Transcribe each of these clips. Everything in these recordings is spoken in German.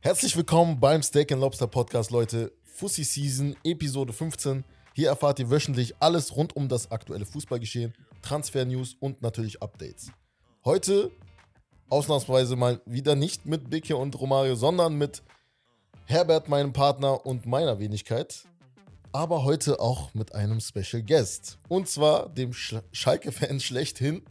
Herzlich willkommen beim Steak and Lobster Podcast, Leute. Fussi Season, Episode 15. Hier erfahrt ihr wöchentlich alles rund um das aktuelle Fußballgeschehen, Transfer-News und natürlich Updates. Heute ausnahmsweise mal wieder nicht mit Bicke und Romario, sondern mit Herbert, meinem Partner und meiner Wenigkeit. Aber heute auch mit einem Special Guest. Und zwar dem Sch Schalke-Fan schlechthin,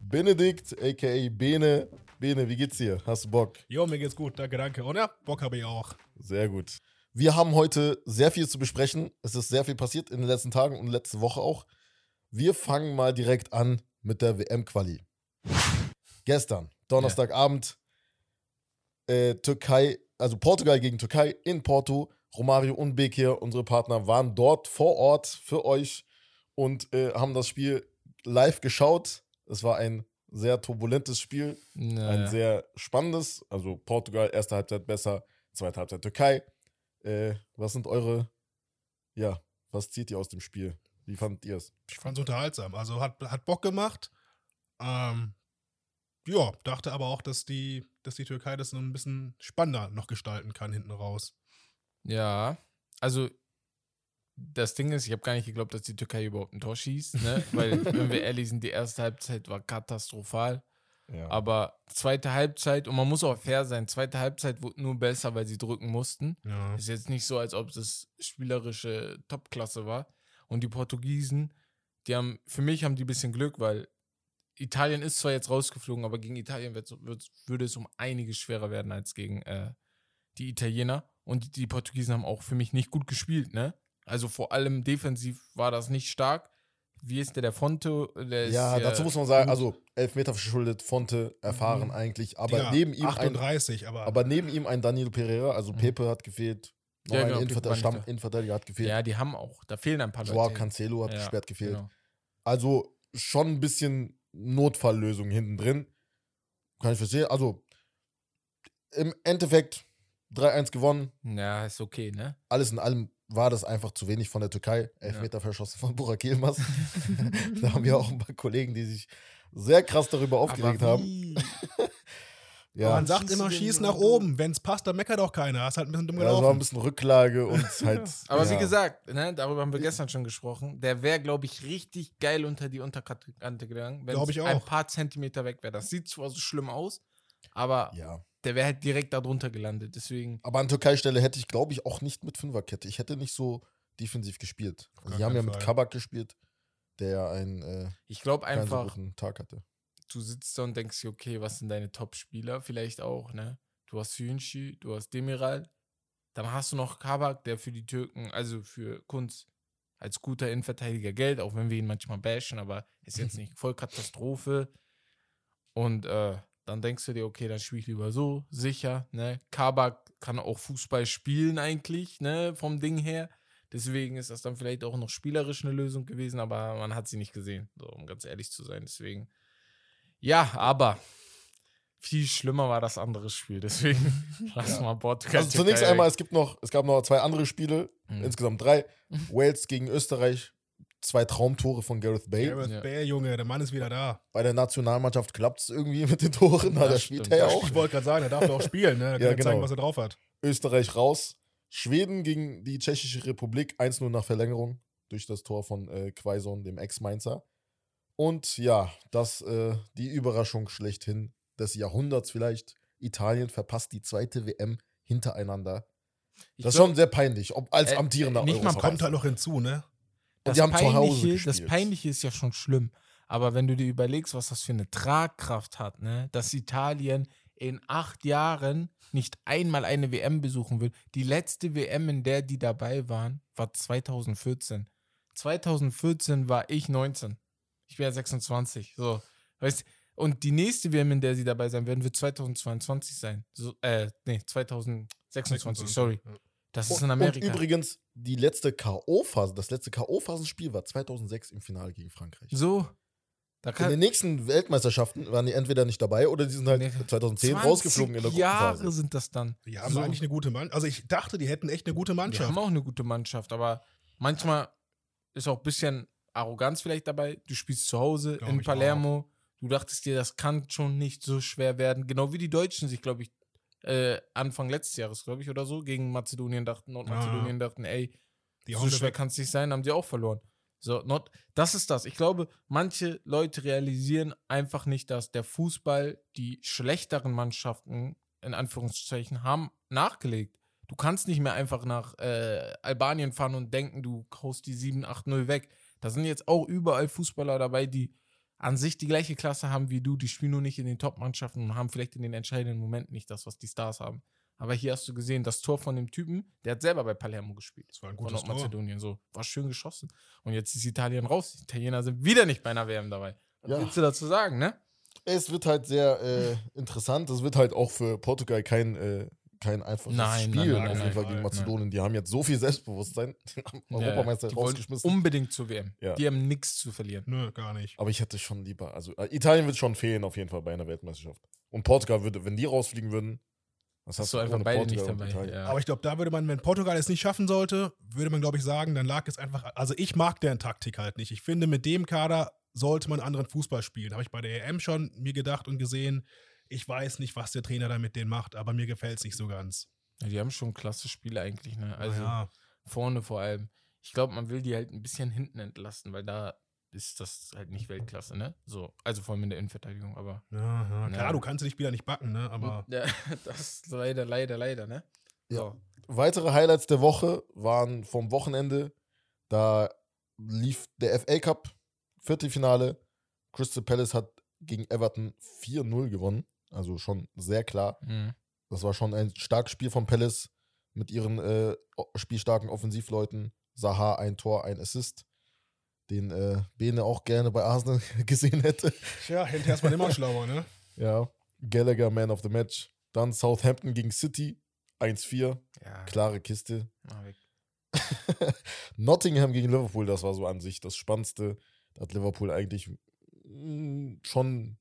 Benedikt, aka Bene. Bene, wie geht's dir? Hast du Bock? Jo, mir geht's gut, danke, danke. Und ja, Bock habe ich auch. Sehr gut. Wir haben heute sehr viel zu besprechen. Es ist sehr viel passiert in den letzten Tagen und letzte Woche auch. Wir fangen mal direkt an mit der WM-Quali. Gestern, Donnerstagabend, äh, Türkei, also Portugal gegen Türkei in Porto. Romario und Bekir, unsere Partner, waren dort vor Ort für euch und äh, haben das Spiel live geschaut. Es war ein sehr turbulentes Spiel, Naja. ein sehr spannendes. Also Portugal, erste Halbzeit besser, zweite Halbzeit Türkei. Äh, was sind eure, ja, was zieht ihr aus dem Spiel? Wie fandet ihr es? Ich fand's unterhaltsam. Also hat, hat Bock gemacht. Ähm, ja, dachte aber auch, dass die, dass die Türkei das noch ein bisschen spannender noch gestalten kann hinten raus. Ja, also das Ding ist, ich habe gar nicht geglaubt, dass die Türkei überhaupt ein Tor schießt, ne? Weil, wenn wir ehrlich sind, die erste Halbzeit war katastrophal. Ja. Aber zweite Halbzeit, und man muss auch fair sein, zweite Halbzeit wurde nur besser, weil sie drücken mussten. Ja. Ist jetzt nicht so, als ob das spielerische Topklasse war. Und die Portugiesen, die haben, für mich haben die ein bisschen Glück, weil Italien ist zwar jetzt rausgeflogen, aber gegen Italien wird, wird, würde es um einiges schwerer werden als gegen äh, die Italiener. Und die, die Portugiesen haben auch für mich nicht gut gespielt, ne? Also vor allem defensiv war das nicht stark. Wie ist der, der Fonte? Der ja, ist, dazu muss man sagen, also Elfmeter verschuldet, Fonte, erfahren Mhm. eigentlich, aber Digga, neben ihm ein 38, aber, Aber neben ihm ein Daniel Pereira, also Mhm. Pepe hat gefehlt, noch Ja, ein genau, Innenverteidiger, Stamm. Innenverteidiger hat gefehlt, Ja, die haben auch, da fehlen ein paar Joao Leute. Cancelo hat Ja, gesperrt gefehlt. genau. Also schon ein bisschen Notfalllösung hinten drin. Kann ich verstehen. Also im Endeffekt 3-1 gewonnen. Ja, ist okay, ne? Alles in allem war das einfach zu wenig von der Türkei. Elfmeter verschossen von Burak Yilmaz. da haben wir auch ein paar Kollegen, die sich sehr krass darüber aufgeregt haben. Ja, man sagt immer, schieß nach oben. Wenn's passt, dann meckert auch keiner. Hast halt ein bisschen dumm ja, es war ein gelaufen. bisschen Rücklage und halt. Aber ja. wie gesagt, ne, darüber haben wir gestern schon gesprochen. Der wäre, glaube ich, richtig geil unter die Unterkante gegangen, wenn es ein paar Zentimeter weg wäre. Das sieht zwar so schlimm aus, aber Ja. Der wäre halt direkt darunter gelandet. Deswegen, Aber an Türkei-Stelle hätte ich, glaube ich, auch nicht mit Fünferkette. Ich hätte nicht so defensiv gespielt. Also die haben ja mit. Kabak gespielt, der ja einen äh, ich glaube keinen so einfach, guten Tag hatte. du sitzt da und denkst dir, okay, was sind deine Top-Spieler? Vielleicht auch, ne? Du hast Hünchi, du hast Demiral, dann hast du noch Kabak, der für die Türken, also für Kunst, als guter Innenverteidiger Geld, auch wenn wir ihn manchmal bashen, aber ist jetzt nicht voll Katastrophe. Und äh, dann denkst du dir, okay, dann spiele ich lieber so, sicher, ne? Kabak kann auch Fußball spielen eigentlich, ne, vom Ding her. Deswegen ist das dann vielleicht auch noch spielerisch eine Lösung gewesen, aber man hat sie nicht gesehen, so, um ganz ehrlich zu sein. Deswegen, ja, aber viel schlimmer war das andere Spiel. Deswegen lass Ja. mal Portugal. Also zunächst einmal, es gibt noch, es gab noch zwei andere Spiele, Mhm. insgesamt drei. Wales gegen Österreich, zwei Traumtore von Gareth Bale. Gareth Ja. Bale, Junge, der Mann ist wieder da. Bei der Nationalmannschaft klappt es irgendwie mit den Toren, da spielt er das auch. Ich wollte gerade sagen, der darf ja auch spielen, ne? Der kann Ja, ja, genau. zeigen, was er drauf hat. Österreich raus. Schweden gegen die Tschechische Republik 1-0 nach Verlängerung durch das Tor von äh, Quaison, dem Ex-Mainzer. Und ja, das äh, die Überraschung schlechthin des Jahrhunderts vielleicht. Italien verpasst die zweite WM hintereinander. Ich Das ist schon sehr peinlich, ob als Äh, amtierender nicht mal Europameister. Kommt halt noch hinzu, ne? Das Peinliche, das. Peinliche ist ja schon schlimm. Aber wenn du dir überlegst, was das für eine Tragkraft hat, ne? dass Italien in acht Jahren nicht einmal eine WM besuchen will. Die letzte WM, in der die dabei waren, war 2014. 2014 war ich 19. Ich bin ja 26. So, weißt und die nächste WM, in der sie dabei sein werden, wird 2022 sein. So, äh, nee, 2026, sorry. Ja. Das ist in Amerika. und übrigens, die letzte K.O.-Phase, das letzte K.O.-Phasenspiel war 2006 im Finale gegen Frankreich. so, da In den nächsten Weltmeisterschaften waren die entweder nicht dabei oder die sind halt Nee. 2010 20 rausgeflogen in der Jahre Gruppenphase. sind das dann. Die haben So. eigentlich eine gute Mannschaft. Also ich dachte, die hätten echt eine gute Die Mannschaft. haben auch eine gute Mannschaft, aber manchmal ist auch ein bisschen Arroganz vielleicht dabei. Du spielst zu Hause Glaub in Palermo, Du dachtest dir, das kann schon nicht so schwer werden. Genau wie die Deutschen sich, glaube ich, äh, Anfang letztes Jahres, glaube ich, oder so, gegen Mazedonien dachten, Nordmazedonien dachten, ey, Die so schwer kann es nicht sein, haben sie auch verloren. So, not, das ist das. Ich glaube, manche Leute realisieren einfach nicht, dass der Fußball die schlechteren Mannschaften, in Anführungszeichen, haben nachgelegt. Du kannst nicht mehr einfach nach äh, Albanien fahren und denken, du haust die 7-8-0 weg. Da sind jetzt auch überall Fußballer dabei, die an sich die gleiche Klasse haben wie du, die spielen nur nicht in den Top-Mannschaften und haben vielleicht in den entscheidenden Momenten nicht das, was die Stars haben. Aber hier hast du gesehen, das Tor von dem Typen, der hat selber bei Palermo gespielt. Das war ein Von gutes Tor. Nordmazedonien. So, war schön geschossen. Und jetzt ist Italien raus. Die Italiener sind wieder nicht bei einer WM dabei. Was Ja. willst du dazu sagen, ne? Es wird halt sehr äh, interessant. Es wird halt auch für Portugal kein, äh, kein einfaches Nein, Spiel nein, nein, auf jeden Fall gegen nein. Mazedonien. Die haben jetzt so viel Selbstbewusstsein. Die haben Europameister die rausgeschmissen. Unbedingt zur WM. Ja. Die haben nichts zu verlieren. Nö, gar nicht. Aber ich hätte schon lieber. Also äh, Italien wird schon fehlen auf jeden Fall bei einer Weltmeisterschaft. Und Portugal würde, wenn die rausfliegen würden, was hast Hast du einfach beide Portugal nicht dabei. Ja. Aber ich glaube, da würde man, wenn Portugal es nicht schaffen sollte, würde man, glaube ich, sagen, dann lag es einfach. Also ich mag deren Taktik halt nicht. Ich finde, mit dem Kader sollte man anderen Fußball spielen. Habe ich bei der EM schon mir gedacht und gesehen. Ich weiß nicht, was der Trainer da mit denen macht, aber mir gefällt es nicht so ganz. Ja, die haben schon klasse Spiele eigentlich, ne? Also ja, vorne vor allem. Ich glaube, man will die halt ein bisschen hinten entlasten, weil da ist das halt nicht Weltklasse, ne? So, also vor allem in der Innenverteidigung, aber. ja, ja. klar, Ja. du kannst die Spieler nicht backen, ne? Aber Ja, das ist leider, leider, leider, ne? Ja. So. Weitere Highlights der Woche waren vom Wochenende. Da lief der FA Cup, Viertelfinale. Crystal Palace hat gegen Everton 4-0 gewonnen. Also schon sehr klar. Mhm. Das war schon ein starkes Spiel von Palace mit ihren äh, spielstarken Offensivleuten. Saha ein Tor, ein Assist. Den äh, Bene auch gerne bei Arsenal gesehen hätte. tja, hinterher ist man immer schlauer, ne? Ja. Gallagher, Man of the Match. Dann Southampton gegen City. 1-4. Ja, Klare Kiste. Nottingham gegen Liverpool, das war so an sich das Spannendste. Da hat Liverpool eigentlich mm, schon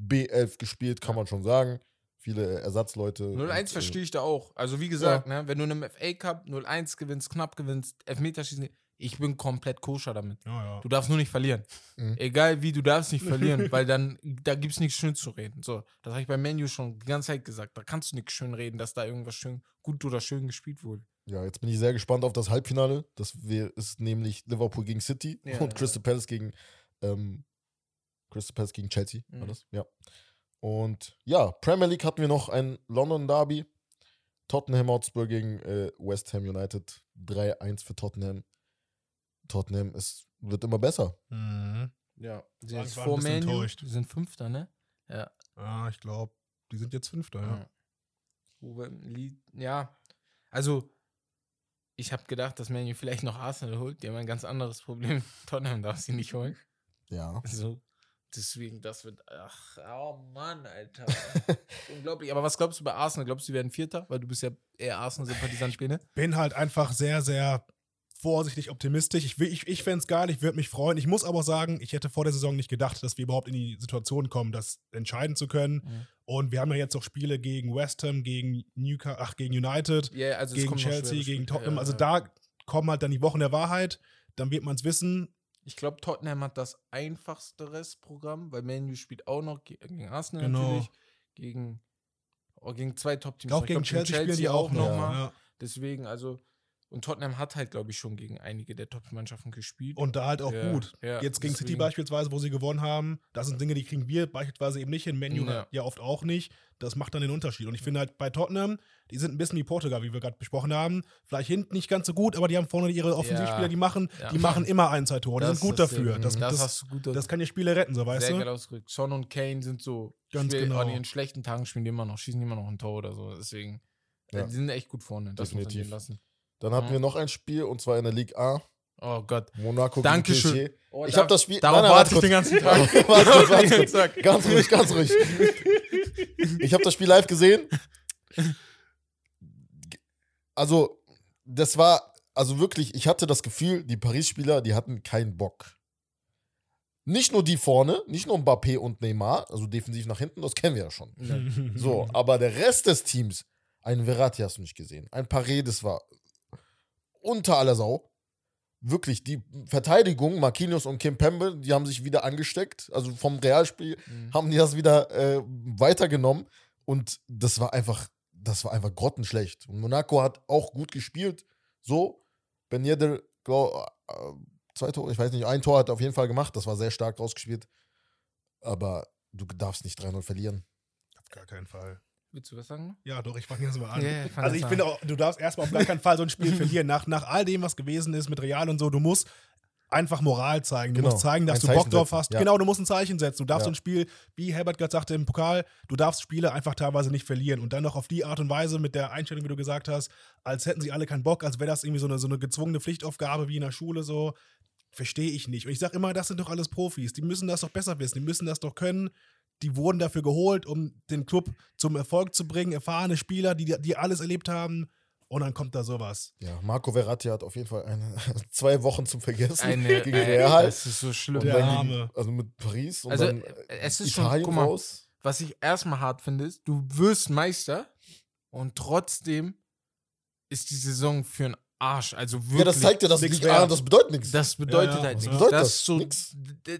B11 gespielt, kann man schon sagen. Viele Ersatzleute. 0-1 und, äh, verstehe ich da auch. Also wie gesagt, ne, wenn du in einem FA Cup 0-1 gewinnst, knapp gewinnst, Elfmeterschießen, ich bin komplett koscher damit. Ja, ja. Du darfst nur nicht verlieren. Mhm. Egal wie, du darfst nicht verlieren, weil dann, da gibt es nichts schön zu reden. So, das habe ich beim Menu schon die ganze Zeit gesagt. Da kannst du nichts schön reden, dass da irgendwas schön, gut oder schön gespielt wurde. Ja, jetzt bin ich sehr gespannt auf das Halbfinale. Das ist nämlich Liverpool gegen City Ja, und ja. Crystal Palace gegen ähm, Crystal Palace gegen Chelsea. War Mhm. das? Ja. Und ja, Premier League hatten wir noch ein London Derby. Tottenham Hotspur gegen äh, West Ham United. 3-1 für Tottenham. Tottenham ist, wird immer besser. Mhm. Ja, die War- sind war vor Menu, enttäuscht. die sind Fünfter, ne? Ja. Ah, ich glaube, die sind jetzt Fünfter, ja. Ja. Ja. Also, ich habe gedacht, dass Menu vielleicht noch Arsenal holt. Die haben ein ganz anderes Problem. Tottenham darf sie nicht holen. Ja. So. Deswegen, das wird. Ach, oh Mann, Alter. Unglaublich. Aber was glaubst du bei Arsenal? Glaubst du, die werden Vierter? Weil du bist ja eher Arsenal-Sympathisant, Bene. bin halt einfach sehr, sehr vorsichtig optimistisch. Ich, ich, ich fände es geil, ich würde mich freuen. Ich muss aber sagen, ich hätte vor der Saison nicht gedacht, dass wir überhaupt in die Situation kommen, das entscheiden zu können. Mhm. Und wir haben ja jetzt auch Spiele gegen West Ham, gegen Newcastle, ach, gegen United, Ja, also gegen Chelsea, gegen. Tottenham. Ja, also ja. da kommen halt dann die Wochen der Wahrheit. Dann wird man es wissen. Ich glaube, Tottenham hat das einfachste Restprogramm, weil Menu spielt auch noch ge- gegen Arsenal Genau. natürlich, gegen, oh, gegen zwei Top-Teams. Auch gegen glaub, Chelsea, spielen die auch noch. mal. Ja. Deswegen, also, und Tottenham hat halt, glaube ich, schon gegen einige der Top-Mannschaften gespielt. Und da halt auch Ja, gut. ja, Jetzt gegen City beispielsweise, wo sie gewonnen haben, das sind Dinge, die kriegen wir beispielsweise eben nicht hin. Menu Ja. ja oft auch nicht. Das macht dann den Unterschied. Und ich finde halt bei Tottenham, die sind ein bisschen wie Portugal, wie wir gerade besprochen haben. Vielleicht hinten nicht ganz so gut, aber die haben vorne ihre Offensivspieler, die machen, Ja. die machen immer ein, zwei Tore. Die Das sind gut dafür. Das, das, das, hast du gut das kann dir Spiele retten, so weißt sehr du? geil ausgedrückt. Son und Kane sind so, Ganz spielen- genau. an ihren schlechten Tagen spielen die immer noch, schießen die immer noch ein Tor oder so. Deswegen, Ja. die sind echt gut vorne. Das muss man Definitiv. lassen. Dann hatten Mhm. wir noch ein Spiel und zwar in der Ligue A. Oh Gott. Monaco Dankeschön. gegen PSG. Oh, Ich habe das Spiel. Darauf Nein, nein, warte ich den ganzen. Tag. Warte, warte, warte, ganzen Tag. Ganz ruhig, ganz ruhig. Ich habe das Spiel live gesehen. Also, das war, also wirklich, ich hatte das Gefühl, die Paris-Spieler, die hatten keinen Bock. Nicht nur die vorne, nicht nur Mbappé und Neymar, also defensiv nach hinten, das kennen wir ja schon. Ja. So, aber der Rest des Teams, ein Verratti hast du nicht gesehen, ein Paredes war unter aller Sau. wirklich, die Verteidigung, Marquinhos und Kim Pembe, die haben sich wieder angesteckt. Also vom Realspiel Mhm. haben die das wieder äh, weitergenommen. Und das war einfach, das war einfach grottenschlecht. Und Monaco hat auch gut gespielt. So, Ben Yedder, glaub, äh, zwei Tore, ich weiß nicht, ein Tor hat er auf jeden Fall gemacht. Das war sehr stark rausgespielt. Aber du darfst nicht 3-0 verlieren. Auf gar keinen Fall. Willst du was sagen? Ja, doch, ich fange jetzt mal an. Ja, fang also ich an. finde auch, du darfst erstmal auf gar keinen Fall so ein Spiel verlieren. Nach, nach all dem, was gewesen ist mit Real und so, du musst einfach Moral zeigen. Du Genau. musst zeigen, dass Ein du Bock drauf hast. ja. Genau, du musst ein Zeichen setzen. Du darfst Ja. so ein Spiel, wie Herbert gerade sagte im Pokal, du darfst Spiele einfach teilweise nicht verlieren. Und dann noch auf die Art und Weise mit der Einstellung, wie du gesagt hast, als hätten sie alle keinen Bock, als wäre das irgendwie so eine, so eine gezwungene Pflichtaufgabe wie in der Schule so. Verstehe ich nicht. Und ich sage immer, das sind doch alles Profis. Die müssen das doch besser wissen. Die müssen das doch können. Die wurden dafür geholt, um den Club zum Erfolg zu bringen. Erfahrene Spieler, die, die alles erlebt haben. Und dann kommt da sowas. Ja, Marco Verratti hat auf jeden Fall eine, zwei Wochen zum Vergessen Eine, gegen äh, Real. Das ist so schlimm. Der Arme. gegen, also mit Paris und Also, dann äh, äh, es ist schon- Italien guck mal, raus. Was ich erstmal hart finde, ist, du wirst Meister und trotzdem ist die Saison für einen Arsch. Also wirklich. Ja, das zeigt dir, dass nix Liga A, wert. das bedeutet nichts. Das bedeutet Ja, ja, halt nichts. bedeutet das, das? so, Nix.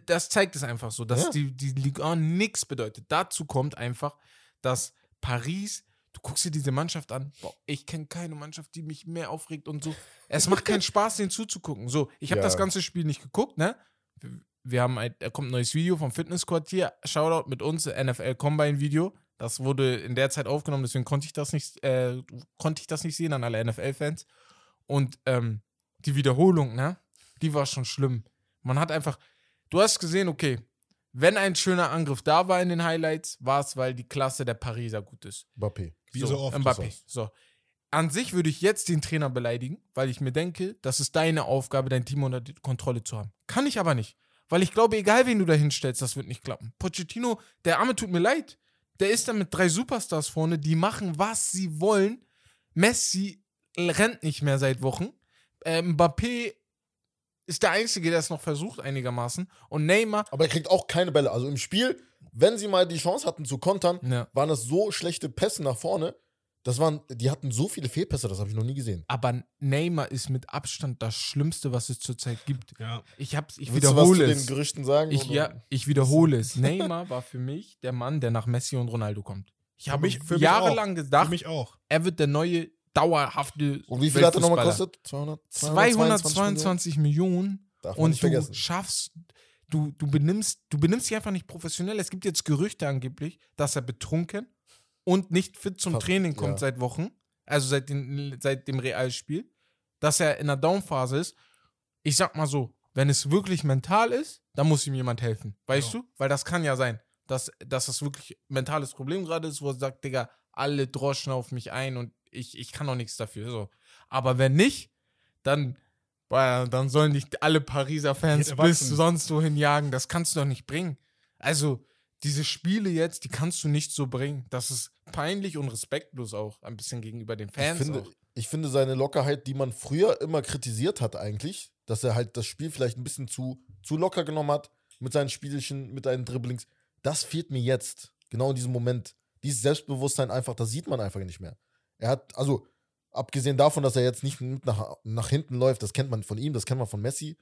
das zeigt es einfach so, dass Ja. die, die Liga nichts bedeutet. Dazu kommt einfach, dass Paris, du guckst dir diese Mannschaft an, boah, ich kenne keine Mannschaft, die mich mehr aufregt und so. Es macht keinen Spaß, denen zuzugucken. So, ich habe Ja. das ganze Spiel nicht geguckt, ne? Wir haben ein, da kommt ein neues Video vom Fitnessquartier. Shoutout mit uns, NFL Combine Video. Das wurde in der Zeit aufgenommen, deswegen konnte ich das nicht, äh, konnte ich das nicht sehen an alle NFL-Fans. Und ähm, die Wiederholung, ne? Die war schon schlimm. Man hat einfach, du hast gesehen, okay, wenn ein schöner Angriff da war in den Highlights, war es, weil die Klasse der Pariser gut ist. Mbappé. Wie so oft. Mbappé. So. An sich würde ich jetzt den Trainer beleidigen, weil ich mir denke, das ist deine Aufgabe, dein Team unter Kontrolle zu haben. Kann ich aber nicht. Weil ich glaube, egal wen du da hinstellst, das wird nicht klappen. Pochettino, der Arme tut mir leid. Der ist da mit drei Superstars vorne, die machen, was sie wollen. Messi rennt nicht mehr seit Wochen. Äh, Mbappé ist der Einzige, der es noch versucht, einigermaßen. Und Neymar, Aber er kriegt auch keine Bälle. Also im Spiel, wenn sie mal die Chance hatten zu kontern, ja. waren das so schlechte Pässe nach vorne. Das waren, die hatten so viele Fehlpässe, das habe ich noch nie gesehen. aber Neymar ist mit Abstand das Schlimmste, was es zurzeit gibt. Ja. Ich hab's, ich Willst du was wiederhole zu den es. Gerüchten sagen? Ich, oder? ja, ich wiederhole es. Neymar war für mich der Mann, der nach Messi und Ronaldo kommt. Ich habe mich- für mich jahrelang Für gedacht, mich auch. er wird der neue, dauerhafte. Und wie viel hat er nochmal gekostet? 200, 222 Millionen. Darf man Und nicht du vergessen. schaffst, du, du benimmst, du benimmst dich einfach nicht professionell. Es gibt jetzt Gerüchte angeblich, dass er betrunken und nicht fit zum Fast, Training kommt ja. seit Wochen, also seit, den, seit dem Realspiel, dass er in der Downphase ist. Ich sag mal so, wenn es wirklich mental ist, dann muss ihm jemand helfen. Weißt Ja. du? Weil das kann ja sein, dass, dass das wirklich ein mentales Problem gerade ist, wo er sagt, Digga, alle droschen auf mich ein und ich, ich kann auch nichts dafür. So. Aber wenn nicht, dann, boah, dann sollen dich alle Pariser Fans bis sonst wohin jagen. Das kannst du doch nicht bringen. Also, diese Spiele jetzt, die kannst du nicht so bringen. Das ist peinlich und respektlos auch, ein bisschen gegenüber den Ich Fans. finde, auch. ich finde seine Lockerheit, die man früher immer kritisiert hat eigentlich, dass er halt das Spiel vielleicht ein bisschen zu, zu locker genommen hat mit seinen Spielchen, mit seinen Dribblings, das fehlt mir jetzt. Genau in diesem Moment. Dieses Selbstbewusstsein einfach, das sieht man einfach nicht mehr. Er hat, also, abgesehen davon, dass er jetzt nicht mit nach, nach hinten läuft, das kennt man von ihm, das kennt man von Messi,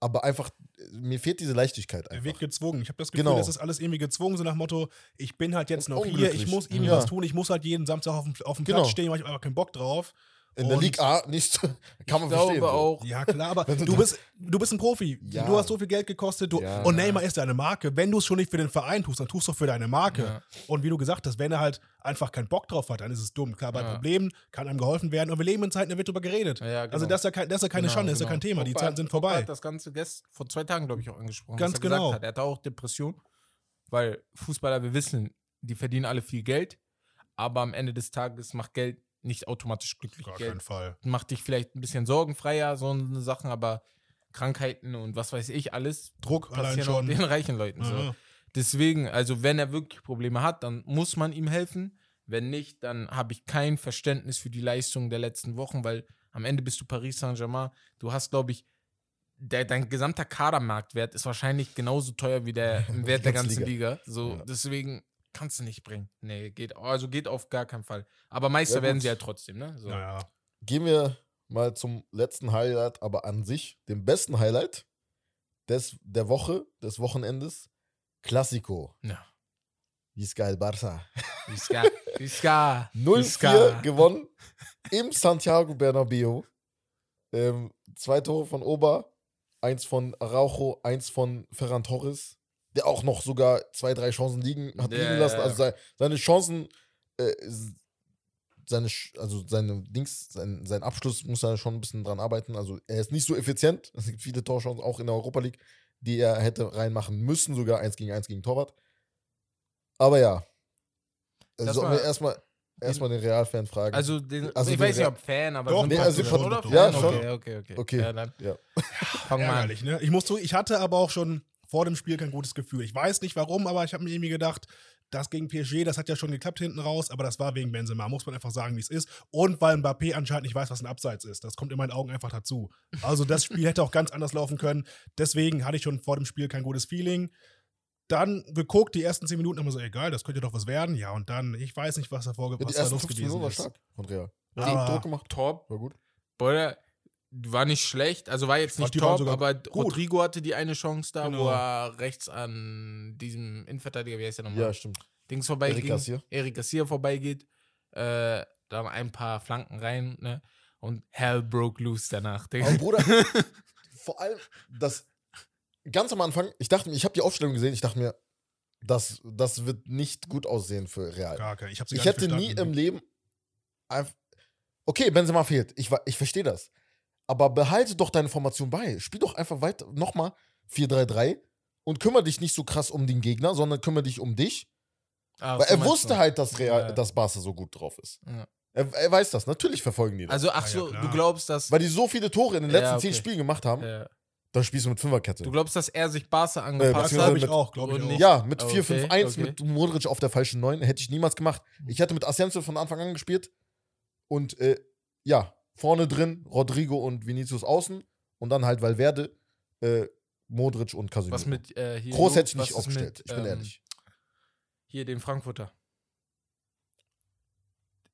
aber einfach, mir fehlt diese Leichtigkeit Er wird einfach. gezwungen. Ich habe das Gefühl, Genau. das ist alles irgendwie gezwungen, so nach dem Motto, ich bin halt jetzt noch hier, ich muss irgendwie Ja. was tun, ich muss halt jeden Samstag auf dem, auf dem Genau. Platz stehen, weil ich aber keinen Bock drauf. In der Und- Liga A nicht, kann man ich verstehen. glaube so. auch, Ja, klar, aber du bist, du bist ein Profi. Ja. Du hast so viel Geld gekostet. Du, Ja. und Neymar ist deine Marke. Wenn du es schon nicht für den Verein tust, dann tust du es für deine Marke. Ja. Und wie du gesagt hast, wenn er halt einfach keinen Bock drauf hat, dann ist es dumm. Klar, bei Ja. Problemen kann einem geholfen werden. Und wir leben in Zeiten, da wird drüber geredet. Ja, ja, Also genau. das ist ja, kein, das ist ja keine Genau, Schande, das ist ja genau. kein Thema. Die Zeiten hat- sind vorbei. hat das Ganze gest vor zwei Tagen, glaube ich, auch angesprochen. Ganz was er gesagt genau. Hat. Er hatte auch Depression, weil Fußballer, wir wissen, die verdienen alle viel Geld, aber am Ende des Tages macht Geld nicht automatisch glücklich. Gar keinen Fall. macht dich vielleicht ein bisschen sorgenfreier, so eine Sachen, aber Krankheiten und was weiß ich, alles Druck allein passieren auch schon. den reichen Leuten. So. Ja. Deswegen, also wenn er wirklich Probleme hat, dann muss man ihm helfen. Wenn nicht, dann habe ich kein Verständnis für die Leistung der letzten Wochen, weil am Ende bist du Paris Saint-Germain. Du hast, glaube ich, der, dein gesamter Kadermarktwert ist wahrscheinlich genauso teuer wie der Wert der ganze ganzen Liga. So, Ja. deswegen kannst du nicht bringen. Nee, geht, also geht auf gar keinen Fall. Aber Meister Ja, werden sie halt trotzdem, ne? So. Naja. Gehen wir mal zum letzten Highlight, aber an sich dem besten Highlight des, der Woche, des Wochenendes. Classico. Ja. Wie ist geil, Barca. Iska, Iska, 0-4 gewonnen im Santiago Bernabeu. Ähm, zwei Tore von Ober, eins von Araujo, eins von Ferran Torres, der auch noch sogar zwei, drei Chancen liegen hat Ja, liegen lassen. Also sei- seine Chancen, äh, seine, also seine Dings, sein, sein Abschluss muss er schon ein bisschen dran arbeiten. Also er ist nicht so effizient. Es gibt viele Torchancen auch in der Europa League, die er hätte reinmachen müssen, sogar eins gegen eins gegen Torwart. Aber ja. Wir erstmal erstmal den Real-Fan fragen. Also, den, Also ich den weiß nicht, ob Fan, aber Doch, nee, also schon, oder? Ja, schon. Okay, okay, okay. Okay. Ja, dann ja. fang mal ne? Ich muss zu, ich hatte aber auch schon vor dem Spiel kein gutes Gefühl. Ich weiß nicht warum, aber ich habe mir irgendwie gedacht, das gegen PSG, das hat ja schon geklappt hinten raus, aber das war wegen Benzema, muss man einfach sagen, wie es ist. Und weil Mbappé anscheinend nicht weiß, was ein Abseits ist. Das kommt in meinen Augen einfach dazu. Also das Spiel hätte auch ganz anders laufen können. Deswegen hatte ich schon vor dem Spiel kein gutes Feeling. Dann geguckt, die ersten 10 Minuten haben wir so, egal, das könnte doch was werden. Ja, und dann, ich weiß nicht, was davor Ja, was da los 15 gewesen Minuten war ist. stark von Real. Die- Ja, Druck gemacht. Top. War gut. Boah, war nicht schlecht, also war jetzt nicht die waren top, aber gut. Rodrigo hatte die eine Chance da, wo Genau. er rechts an diesem Innenverteidiger, wie heißt der nochmal? Ja, stimmt. Dings vorbei Eric Garcia. Erik Garcia vorbeigeht, äh, dann ein paar Flanken rein, ne? Und Hell broke loose danach. Digga. Aber Bruder, vor allem das ganz am Anfang, ich dachte mir, ich habe die Aufstellung gesehen, ich dachte mir, das, das wird nicht gut aussehen für Real. Gar kein. Ich, Ich hätte nie im Leben einfach. Okay, Benzema fehlt. Ich, ich verstehe das. Aber behalte doch deine Formation bei. Spiel doch einfach weiter nochmal 4-3-3 und kümmere dich nicht so krass um den Gegner, sondern kümmere dich um dich. Ah, Weil er wusste du. halt, dass, Real, Ja. dass Barca so gut drauf ist. Ja. Er, er weiß das. Natürlich verfolgen die das. Also, ach Ja, so, ja, du glaubst, dass. Weil die so viele Tore in den Ja, letzten zehn okay. Spielen gemacht haben, äh, dann spielst du mit Fünferkette. du glaubst, dass er sich Barca angepasst beziehungsweise hat? Glaube ich mit- auch, glaube ich auch. nicht- Ja, mit Okay, 4-5-1 okay. mit Modric auf der falschen 9 hätte ich niemals gemacht. Ich hätte mit Asensio von Anfang an gespielt und äh, ja, vorne drin Rodrigo und Vinicius außen und dann halt Valverde, äh, Modric und Casemiro. Was mit äh, hier. Groß hätte ich nicht aufgestellt, mit, ich bin ähm, ehrlich. Hier, den Frankfurter.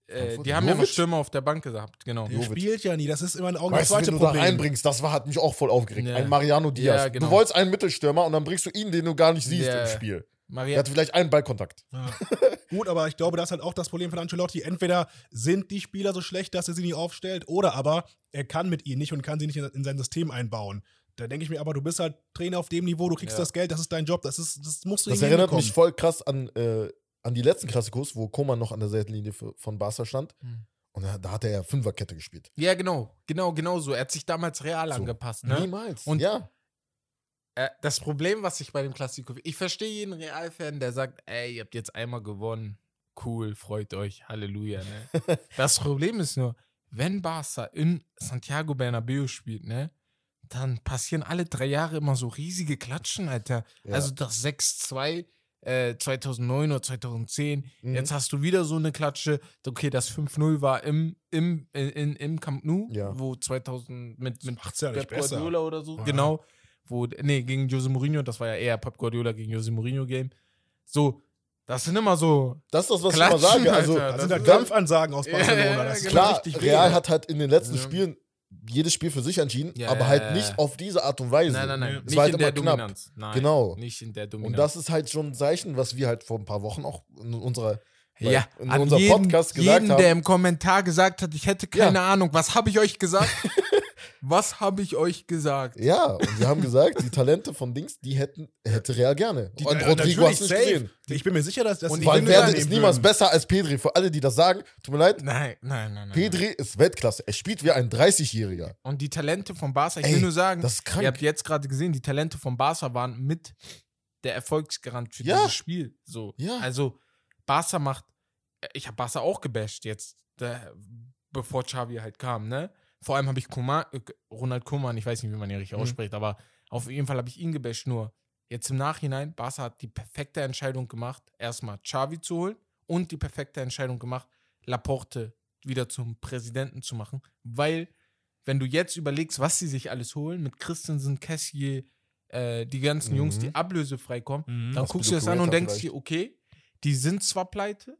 Äh, Frankfurt? die haben ja noch Jovic? Stürmer auf der Bank gehabt, genau. Der Jovic. spielt ja nie. Das ist immer ein Augen das Weißt du, wenn du da Problem. reinbringst, das war, hat mich auch voll aufgeregt. Ja. Ein Mariano Diaz. Ja, genau. Du wolltest einen Mittelstürmer und dann bringst du ihn, den du gar nicht siehst Ja. im Spiel. Er Maria, hatte vielleicht einen Ballkontakt. Ja. Gut, aber ich glaube, das ist halt auch das Problem von Ancelotti. Entweder sind die Spieler so schlecht, dass er sie nicht aufstellt, oder aber er kann mit ihnen nicht und kann sie nicht in, in sein System einbauen. Da denke ich mir aber, du bist halt Trainer auf dem Niveau, du kriegst Ja. das Geld, das ist dein Job, das, ist, das musst du Das erinnert mich voll krass an, äh, an die letzten Klassikos, wo Koman noch an der Seitenlinie von Barca stand. Hm. Und da, da hat er ja Fünferkette gespielt. ja, genau, genau, genau so. Er hat sich damals real So. angepasst, ne? Niemals. Und- ja. Äh, das Problem, was ich bei dem Klassiko. Ich verstehe jeden Real-Fan, der sagt, ey, ihr habt jetzt einmal gewonnen. Cool, freut euch, Halleluja, ne? das Problem ist nur, wenn Barca in Santiago Bernabeu spielt, ne? Dann passieren alle drei Jahre immer so riesige Klatschen, Alter. Ja. Also das 6-2 äh, 2009 oder 2010. Mhm. Jetzt hast du wieder so eine Klatsche. Okay, das 5-0 war im, im, in, im Camp Nou, Ja. wo 2000 mit, mit ja Pep. Guardiola oder so. Ja. Genau. Wo, nee, gegen Jose Mourinho, das war ja eher Pep Guardiola gegen Jose Mourinho Game. So, das sind immer so. Das ist das, was Klatschen, ich immer sage. Also, Alter, Das sind ist- Kampfansagen aus Ja, Barcelona. ja, das ist genau. klar, richtig weh. Real hat halt in den letzten Ja. Spielen jedes Spiel für sich entschieden, Ja, aber ja, halt ja, nicht ja. auf diese Art und Weise. Nein, nein, nein. Es Nicht war halt in der immer knapp. Dominanz. Nein, Genau. Nicht in der Dominanz. Und das ist halt schon ein Zeichen, was wir halt vor ein paar Wochen auch in unserer ja, in an unserem jeden, Podcast gesagt jeden, haben. der im Kommentar gesagt hat, ich hätte keine Ja. Ahnung. Was habe ich euch gesagt? Was habe ich euch gesagt? Ja, und wir haben gesagt, die Talente von Dings, die hätten, hätte Real gerne. Die- und äh, Rodrigo hast du nicht safe. gesehen. Ich bin mir sicher, dass, dass Und Valverde ist niemals würden. besser als Pedri. Für alle, die das sagen, tut mir leid. Nein, nein, nein, nein. Pedri ist Weltklasse. Er spielt wie ein 30-Jähriger. Und die Talente von Barca, ich Ey, will nur sagen, das ist krank. ihr habt jetzt gerade gesehen, die Talente von Barca waren mit der Erfolgsgarant für Ja. dieses Spiel. So. Ja. Also, Barca macht, ich habe Barca auch gebasht jetzt, bevor Xavi halt kam, ne? Vor allem habe ich Koeman, äh, Ronald Koeman, ich weiß nicht, wie man ihn richtig Mhm. ausspricht, aber auf jeden Fall habe ich ihn gebasht. Nur jetzt im Nachhinein, Barca hat die perfekte Entscheidung gemacht, erstmal Xavi zu holen und die perfekte Entscheidung gemacht, Laporte wieder zum Präsidenten zu machen, weil wenn du jetzt überlegst, was sie sich alles holen, mit Christensen, Kessier, äh, die ganzen Jungs, Mhm. die ablösefrei kommen, Mhm. dann Was guckst du das an und denkst vielleicht. dir, okay, die sind zwar pleite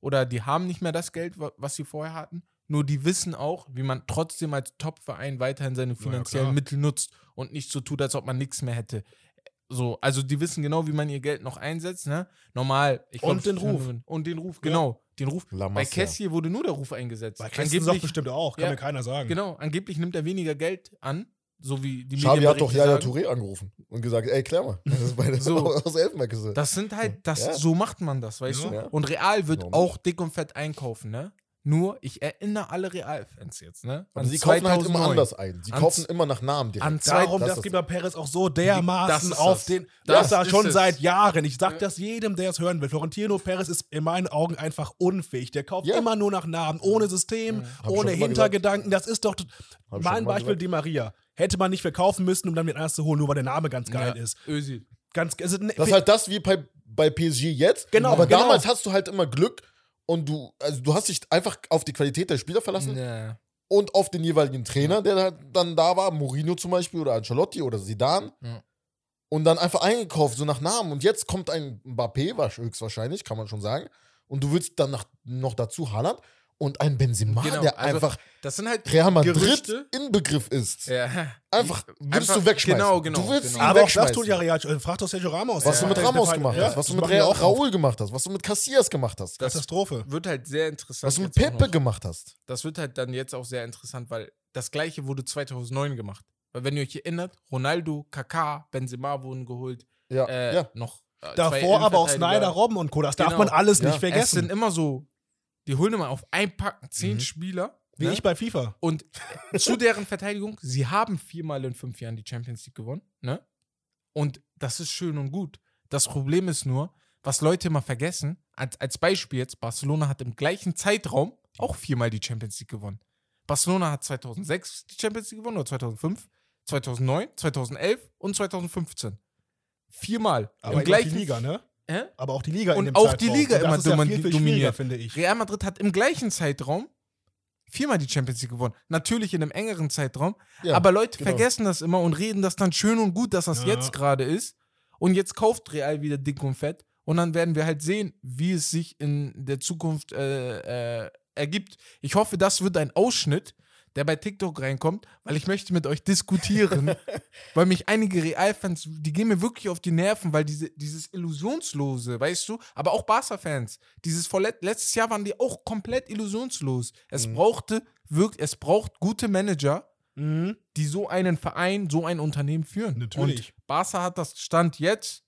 oder die haben nicht mehr das Geld, wa- was sie vorher hatten, Nur die wissen auch, wie man trotzdem als Top-Verein weiterhin seine finanziellen klar. Mittel nutzt und nicht so tut, als ob man nichts mehr hätte. So, also die wissen genau, wie man ihr Geld noch einsetzt, ne? Normal. Ich Und den Ruf. Und den Ruf, genau. Den Ruf. Bei. Cassie wurde nur der Ruf eingesetzt. Bei doch Angeblich- bestimmt auch, kann Ja. mir keiner sagen. Genau, angeblich nimmt er weniger Geld an, so wie die Xavi hat doch Yaya. Touré angerufen und gesagt, ey, klär mal. Das ist meine So. aus Elfenbeinküste. Das sind halt, das, Ja. so macht man das, weißt Ja. du? Ja. Und Real wird Normal. auch dick und fett einkaufen, ne? Nur, ich erinnere alle Real-Fans jetzt, ne? An sie kaufen halt immer 2009. anders ein. Sie An kaufen immer nach Namen direkt. An Darum, ist gibt das. bei Perez auch so dermaßen auf das. den. Das Das, ist schon es. seit Jahren. Ich sag das jedem, der es hören will. Florentino Perez ist in meinen Augen einfach unfähig. Der kauft Ja. immer nur nach Namen, ohne System, Hab ich ohne Hintergedanken. Das ist doch Hab mein Beispiel gesagt. Di Maria. Hätte man nicht verkaufen müssen, um dann den ersten zu holen, nur weil der Name ganz geil Ja, ist. Özil. Ganz, also, ne, Das ist halt das wie bei, bei PSG jetzt. Genau, Aber genau. damals hast du halt immer Glück und du, also du hast dich einfach auf die Qualität der Spieler verlassen Ja. und auf den jeweiligen Trainer, der halt dann da war, Mourinho zum Beispiel oder Ancelotti oder Zidane. Ja. Und dann einfach eingekauft, so nach Namen. Und jetzt kommt ein Mbappé, höchstwahrscheinlich, kann man schon sagen. Und du willst dann nach, noch dazu Haaland und ein Benzema, Genau, der also einfach Das sind halt Real Madrid Gerüchte. Inbegriff ist. Ja. Einfach, würdest Einfach- du wegschmeißen. genau, genau, Du willst genau. ihn aber auch das wegschmeißen. tut ja Real. äh, Frag doch Sergio Ramos. Was Ja. du mit Ramos gemacht ja, hast, was du mit machen wir Ra auch Raúl gemacht hast, was du mit Casillas gemacht hast, Das Katastrophe. wird halt sehr interessant. was du mit Pepe gemacht hast. Das wird halt dann jetzt auch sehr interessant, weil das gleiche wurde 2009 gemacht. Weil wenn ihr euch erinnert, Ronaldo, Kaká, Benzema wurden geholt, Ja, äh, ja. noch äh, Davor aber auch. Snyder, Robben und Co. Das darf Genau. man alles Ja. nicht Es vergessen. sind immer so, die holen immer auf ein Packen zehn Mhm. Spieler. Wie ne? ich bei FIFA. Und zu deren Verteidigung, sie haben viermal in fünf Jahren die Champions League gewonnen. Ne? Und das ist schön und gut. Das Problem ist nur, was Leute immer vergessen, als, als Beispiel jetzt, Barcelona hat im gleichen Zeitraum auch viermal die Champions League gewonnen. Barcelona hat 2006 die Champions League gewonnen oder 2005, 2009, 2011 und 2015. Viermal. Aber Im gleichen Liga, ne? Hä? Aber auch die Liga Und in dem auch die Zeitraum. Liga Und das immer ist ja viel, viel dominiert. finde ich. Real Madrid hat im gleichen Zeitraum viermal die Champions League gewonnen. Natürlich in einem engeren Zeitraum. Ja, aber Leute genau. vergessen das immer und reden das dann schön und gut, dass das Ja. jetzt gerade ist. Und jetzt kauft Real wieder dick und fett. Und dann werden wir halt sehen, wie es sich in der Zukunft äh, äh, ergibt. Ich hoffe, das wird ein Ausschnitt, der bei TikTok reinkommt, weil ich möchte mit euch diskutieren, weil mich einige Real-Fans, die gehen mir wirklich auf die Nerven, weil diese, dieses Illusionslose, weißt du, aber auch Barca-Fans, dieses vorlet letztes Jahr waren die auch komplett illusionslos. Es Mhm. brauchte wirklich, es braucht gute Manager, Mhm. die so einen Verein, so ein Unternehmen führen. Natürlich. Und Barca hat das Stand jetzt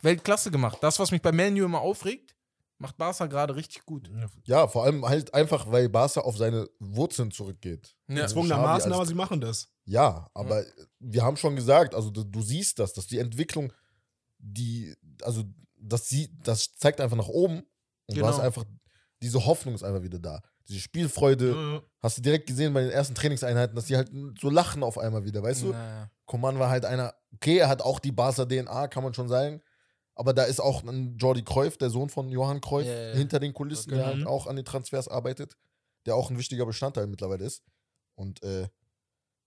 Weltklasse gemacht. Das, was mich bei Manu immer aufregt, macht Barca gerade richtig gut. Ja, vor allem halt einfach, weil Barca auf seine Wurzeln zurückgeht. Ja. Also aber sie machen das. Ja, aber wir haben schon gesagt, also du, du siehst das, dass die Entwicklung, die, also das, sie, das zeigt einfach nach oben und Genau. du hast einfach, diese Hoffnung ist einfach wieder da. Diese Spielfreude, Ja. hast du direkt gesehen bei den ersten Trainingseinheiten, dass die halt so lachen auf einmal wieder, weißt du? Na, Coman war halt einer, okay, er hat auch die Barca-DNA, kann man schon sagen. Aber da ist auch ein Jordi Cruyff, der Sohn von Johann Cruyff, Ja, ja. hinter den Kulissen, der Okay. halt auch an den Transfers arbeitet, der auch ein wichtiger Bestandteil mittlerweile ist. Und äh,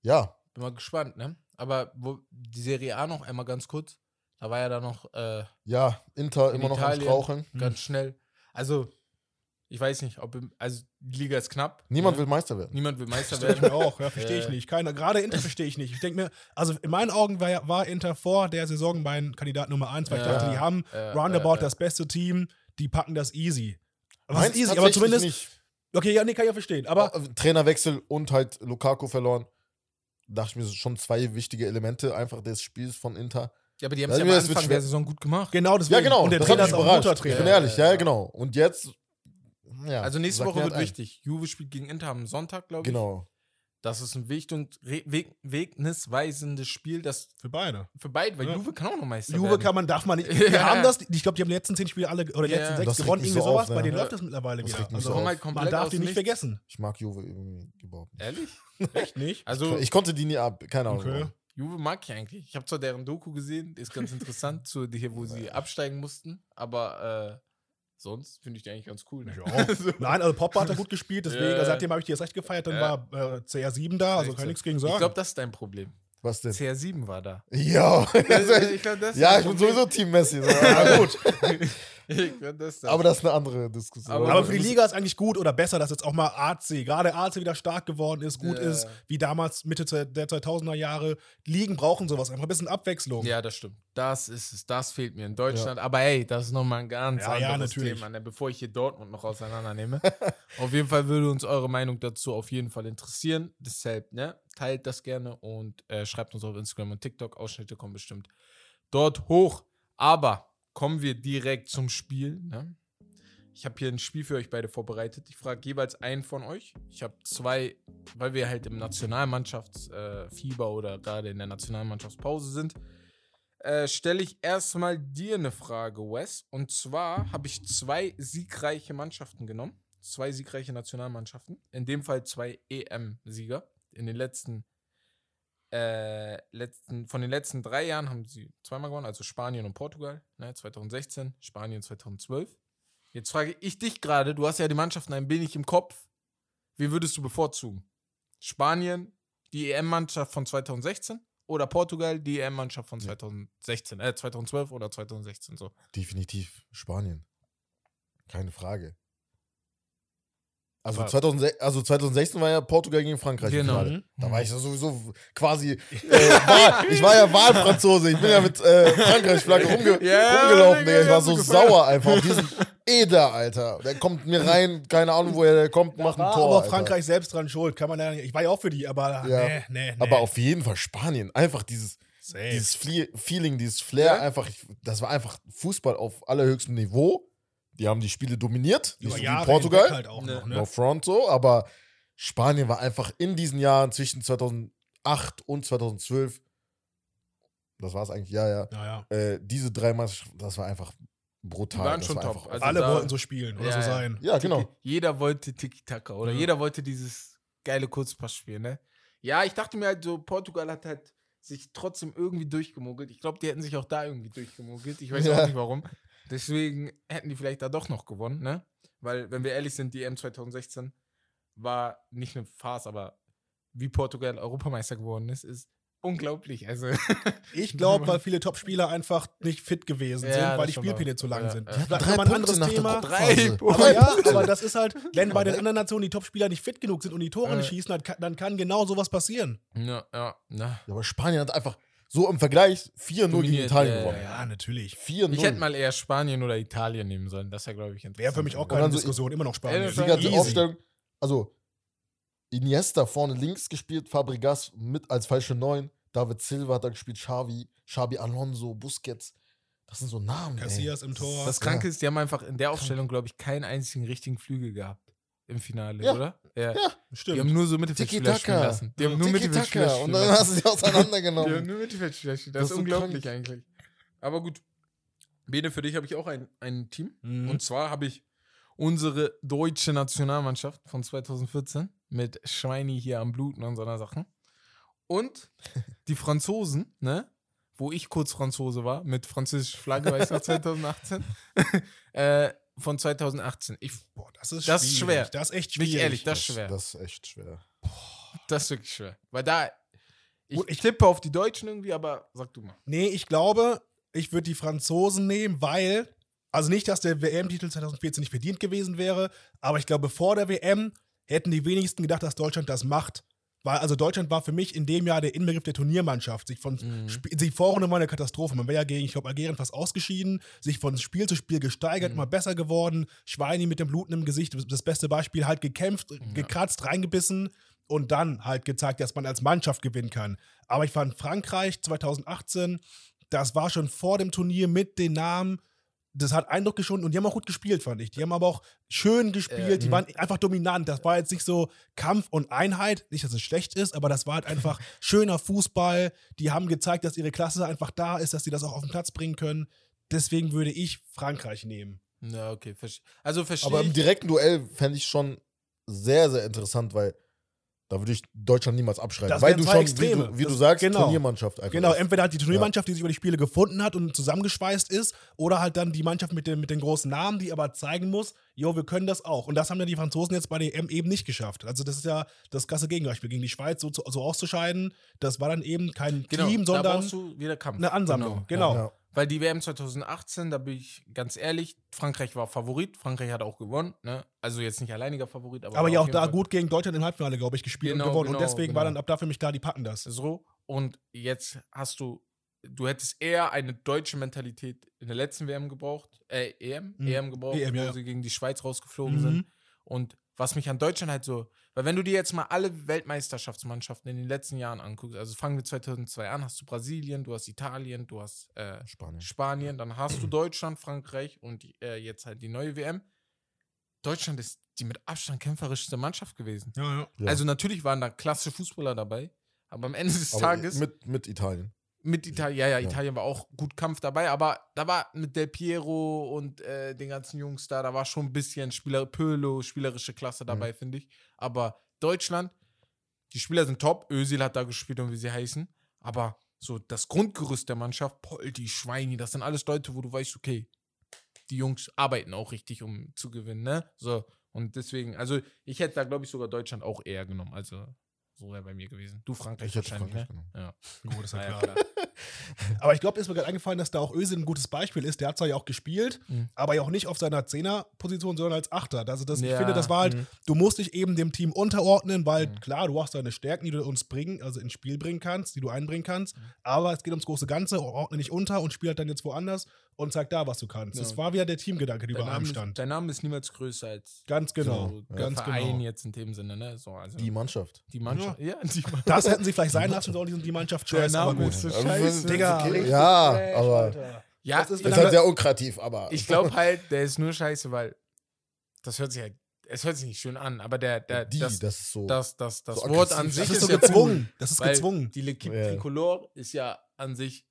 ja, bin mal gespannt, ne? Aber wo, die Serie A noch einmal ganz kurz. Da war ja da noch äh, ja, Inter In immer noch Italien. am Straucheln. ganz schnell. Also, ich weiß nicht, ob im, also die Liga ist knapp. Niemand ne? will Meister werden. Niemand will Meister Verstehe ich werden. mir auch, ja, verstehe ich Äh. nicht. Keiner, gerade Inter verstehe ich nicht. Ich denke mir, also in meinen Augen war, ja- war Inter vor der Saison mein Kandidat Nummer 1, weil ich Ja. dachte, die haben roundabout das beste Team, die packen das easy. Was ist easy, aber zumindest. nicht. Okay, ja, nee, kann ich ja verstehen. Aber Äh, Trainerwechsel und halt Lukaku verloren. Dachte ich mir, das sind schon zwei wichtige Elemente einfach des Spiels von Inter. Ja, aber die haben es ja am das Anfang der Saison gut gemacht. genau deswegen. Ja, genau. Und der das Trainer hat ist mich auch ein guter überrascht. Ich bin Trainer. ehrlich, ja, Ja. genau. Und jetzt. Ja, Also nächste Woche wird halt ein. wichtig. Juve spielt gegen Inter am Sonntag, glaube ich. Genau. Das ist ein Weg und Weg wegnisweisendes Spiel, das Für beide. für beide, weil Ja. Juve kann auch noch Meister Juve werden. kann man, darf man nicht. Wir haben das, ich glaube, die haben die letzten zehn Spiele alle, oder die Ja. letzten sechs Das gewonnen, irgendwie so auf, sowas. Bei ne? denen Ja. läuft das mittlerweile Das wieder. Also, so auf. halt man darf die nicht vergessen. Ich mag Juve irgendwie überhaupt nicht. Ehrlich? Echt nicht? Also Ich konnte die nie ab, keine Ahnung. Okay. Juve mag ich eigentlich. Ich habe zwar deren Doku gesehen, ist ganz interessant, zu hier, wo sie absteigen mussten, aber äh, sonst finde ich die eigentlich ganz cool. Ne? Ich auch. So. Nein, also Poppa hat er gut gespielt, deswegen, Ja. seitdem habe ich die erst recht gefeiert, dann Ja. war äh, CR7 da, also kann so. nichts gegen sagen. Ich glaube, das ist dein Problem. Was denn? CR7 war da. Ja, ich glaub, das ja, ich bin sowieso Team Messi. So. Ja, gut. Ich glaub, das. Aber das ist eine andere Diskussion. Aber- Aber für die Liga ist eigentlich gut oder besser, dass jetzt auch mal AC, gerade AC wieder stark geworden ist, gut Ja. ist, wie damals Mitte der 2000er Jahre. Ligen brauchen sowas, einfach ein bisschen Abwechslung. Ja, das stimmt. Das ist es. Das fehlt mir in Deutschland. Aber hey, das ist nochmal ein ganz Ja, ja, anderes natürlich. Thema, ne? bevor ich hier Dortmund noch auseinandernehme. auf jeden Fall würde uns eure Meinung dazu auf jeden Fall interessieren. Deshalb, ne? Teilt das gerne und äh, schreibt uns auf Instagram und TikTok. Ausschnitte kommen bestimmt dort hoch. Aber kommen wir direkt zum Spiel. Ne? Ich habe hier ein Spiel für euch beide vorbereitet. Ich frage jeweils einen von euch. Ich habe zwei, weil wir halt im Nationalmannschaftsfieber äh, oder gerade in der Nationalmannschaftspause sind, äh, stelle ich erstmal dir eine Frage, Wes. Und zwar habe ich zwei siegreiche Mannschaften genommen. Zwei siegreiche Nationalmannschaften. In dem Fall zwei EM-Sieger. In den letzten, äh, letzten, von den letzten drei Jahren haben sie zweimal gewonnen, also Spanien und Portugal. Ne, 2016, Spanien 2012. Jetzt frage ich dich gerade, du hast ja die Mannschaften ein wenig im Kopf. Wie würdest du bevorzugen? Spanien, die EM-Mannschaft von 2016 oder Portugal, die EM-Mannschaft von 2016, äh, 2012 oder 2016 so? Definitiv Spanien. Keine Frage. Also, War- 2006, also 2016 war ja Portugal gegen Frankreich. Genau. Da war ich ja sowieso quasi. Äh, Wahl, ich war ja Wahlfranzose. Ich bin ja mit äh, Frankreich-Flagge rumge Ja, rumgelaufen. Digga. Ich war so gefeiert. sauer einfach auf diesen Eder, Alter. Der kommt mir rein, keine Ahnung, woher der kommt, macht ein War Tor. aber Alter. Frankreich selbst dran schuld, kann man ja nicht. Ich war ja auch für die, aber Ja. nee, nee, nee. Aber auf jeden Fall Spanien. Einfach dieses, Safe. dieses Fle Feeling, dieses Flair, Ja. einfach, ich, das war einfach Fußball auf allerhöchstem Niveau. Die haben die Spiele dominiert, nicht Über so wie Portugal. halt auch Ne. noch, ne? No front so, aber Spanien war einfach in diesen Jahren zwischen 2008 und 2012, das war es eigentlich, ja, ja, Ja, ja. äh, diese drei Mannschaften, das war einfach brutal. Die waren das schon war top. Einfach, Also Alle da- wollten so spielen oder Ja, so sein. ja, genau. Tiki- Jeder wollte Tiki-Taka oder jeder wollte dieses geile Kurzpassspiel, ne? Ja, ich dachte mir halt so, Portugal hat halt sich trotzdem irgendwie durchgemogelt. Ich glaube, die hätten sich auch da irgendwie durchgemogelt. Ich weiß Ja. auch nicht warum. Deswegen hätten die vielleicht da doch noch gewonnen, ne? Weil, wenn wir ehrlich sind, die EM 2016 war nicht eine Farce, aber wie Portugal Europameister geworden ist, ist unglaublich. Also, Ich glaube, weil viele Top-Spieler einfach nicht fit gewesen Ja, sind, weil die Spielpläne zu lang Ja, sind. ja. Das ist ein anderes Thema. Drei. Aber ja, aber das ist halt, wenn bei den anderen Nationen die Top-Spieler nicht fit genug sind und die Tore nicht schießen, dann kann, dann kann genau sowas passieren. ja, ja. Ja, aber Spanien hat einfach so im Vergleich 4-0 gegen Italien ja, gewonnen. Ja, natürlich. 4-0. Ich hätte mal eher Spanien oder Italien nehmen sollen. Das wäre, glaube ich, interessant. Wäre für mich auch keine so- Diskussion, immer noch Spanien. Die ganze Easy. Aufstellung, also Iniesta vorne links gespielt, Fabregas mit als falsche Neun, David Silva hat da gespielt, Xavi, Xabi Alonso, Busquets. Das sind so Namen. ey. Casillas im Tor. Das Kranke ist, die haben einfach in der Aufstellung, glaube ich, keinen einzigen richtigen Flügel gehabt. Im Finale, Ja. oder? Ja. Ja. Die haben Stimmt. nur so Mittelfeldspieler spielen lassen. Die haben nur Mittelfeldspieler spielen Und dann hast du sie Die haben auseinandergenommen. nur Mittelfeldspieler spielen. Das, Das ist unglaublich krank. eigentlich. Aber gut. Bene, für dich habe ich auch ein, ein Team. Mhm. Und zwar habe ich unsere deutsche Nationalmannschaft von 2014 mit Schweini hier am Bluten und so einer Sachen. Und die Franzosen, ne? Wo ich kurz Franzose war, mit französischer Flagge, weiß ich noch, 2018. äh, von 2018. Ich, Boah, das ist Das ist schwer. Das ist echt schwierig. ehrlich, das ist schwer. Das ist echt schwer. das ist wirklich schwer. Weil da, ich ich- tippe auf die Deutschen irgendwie, aber sag du mal. Nee, ich glaube, ich würde die Franzosen nehmen, weil, also nicht, dass der WM-Titel 2014 nicht verdient gewesen wäre, aber ich glaube, vor der WM hätten die wenigsten gedacht, dass Deutschland das macht. Weil, also Deutschland war für mich in dem Jahr der Inbegriff der Turniermannschaft. Sich von Mhm. Sp- die Vorrunde war eine Katastrophe. Man wäre ja gegen, ich glaube, Algerien fast ausgeschieden, sich von Spiel zu Spiel gesteigert, Mhm. immer besser geworden. Schweini mit dem Bluten im Gesicht, das beste Beispiel, halt gekämpft, gekratzt, reingebissen und dann halt gezeigt, dass man als Mannschaft gewinnen kann. Aber ich fand Frankreich 2018, das war schon vor dem Turnier mit den Namen, das hat Eindruck geschunden und die haben auch gut gespielt, fand ich. Die haben aber auch schön gespielt, Äh, die waren einfach dominant. Das war jetzt nicht so Kampf und Einheit, nicht, dass es schlecht ist, aber das war halt einfach schöner Fußball. Die haben gezeigt, dass ihre Klasse einfach da ist, dass sie das auch auf den Platz bringen können. Deswegen würde ich Frankreich nehmen. Ja, okay. Also verstehe Aber im direkten Duell fände ich schon sehr, sehr interessant, weil Da würde ich Deutschland niemals abschreiben. Das weil du zwei schon, Extreme. wie du, wie du Das- sagst, genau. Turniermannschaft einfach. Genau, ist. entweder hat die Turniermannschaft, die sich über die Spiele gefunden hat und zusammengeschweißt ist, oder halt dann die Mannschaft mit den, mit den großen Namen, die aber zeigen muss, jo, wir können das auch. Und das haben ja die Franzosen jetzt bei der EM eben nicht geschafft. Also das ist ja das krasse Gegenbeispiel. Gegen die Schweiz so, zu- so auszuscheiden, das war dann eben kein Genau, Team, sondern brauchst du wieder Kampf. eine Ansammlung. Genau. Ja. Weil die WM 2018, da bin ich ganz ehrlich, Frankreich war Favorit, Frankreich hat auch gewonnen, ne? Also jetzt nicht alleiniger Favorit, aber. Aber war ja auch da Fall gut gegen Deutschland im Halbfinale, glaube ich, gespielt Genau, und gewonnen. genau, und deswegen war genau. dann ab da für mich klar, die packen das. So. Und jetzt hast du, du hättest eher eine deutsche Mentalität in der letzten WM gebraucht, äh, EM, Mhm. EM gebraucht, EM, ja, wo ja. sie gegen die Schweiz rausgeflogen Mhm. sind. Und was mich an Deutschland halt so, weil wenn du dir jetzt mal alle Weltmeisterschaftsmannschaften in den letzten Jahren anguckst, also fangen wir 2002 an, hast du Brasilien, du hast Italien, du hast äh, Spanien. Spanien, dann hast du Deutschland, Frankreich und die, äh, jetzt halt die neue WM. Deutschland ist die mit Abstand kämpferischste Mannschaft gewesen. Ja, ja. Ja. Also natürlich waren da klasse Fußballer dabei, aber am Ende des Aber Tages mit, mit Italien. Mit Italien, ja, ja. Italien war auch gut Kampf dabei, aber da war mit Del Piero und äh, den ganzen Jungs da, da war schon ein bisschen Spieler, Pölo, spielerische Klasse dabei, finde ich. Aber Deutschland, die Spieler sind top, Özil hat da gespielt und wie sie heißen, aber so das Grundgerüst der Mannschaft, Poldi, Schweini, das sind alles Leute, wo du weißt, okay, die Jungs arbeiten auch richtig, um zu gewinnen, ne? So, und deswegen, also ich hätte da, glaube ich, sogar Deutschland auch eher genommen, also so wäre bei mir gewesen. Du Frankreich Ich hätte wahrscheinlich, Frankreich ne? genommen. Ja. Gut, ist ja ja, klar. Aber ich glaube, ist mir gerade eingefallen, dass da auch Özil ein gutes Beispiel ist. Der hat zwar ja auch gespielt, Mhm. aber ja auch nicht auf seiner Zehner-Position, sondern als Achter. Also das, ich Ja, finde, das war halt, mhm. du musst dich eben dem Team unterordnen, weil Mhm. klar, du hast deine Stärken, die du uns bringen, also ins Spiel bringen kannst, die du einbringen kannst, Mhm. aber es geht ums große Ganze, ordne dich unter und spiel halt dann jetzt woanders und zeig da, was du kannst. Ja. Das war wieder der Teamgedanke, der über Name, allem ist, stand. dein Name ist niemals größer als Ganz genau, so der ganz Verein genau. jetzt in dem Sinne, ne? So, also Die Mannschaft. die Mannschaft. Ja, die Mannschaft. Das hätten sie vielleicht sein lassen sollen, die- die Mannschaft Der scheiße, aber Name ist so scheiße. Digga, Ja, aber. Ja, Das ist, ist dann- halt sehr unkreativ, aber. ich glaube halt, der ist nur scheiße, weil das hört sich halt, es hört sich nicht schön an, aber der, der die, das, das, ist so. das, das, das so Wort an sich Das ist so ja gezwungen. cool, Das ist gezwungen. Die L'Equipe Ja. Tricolore ist ja an sich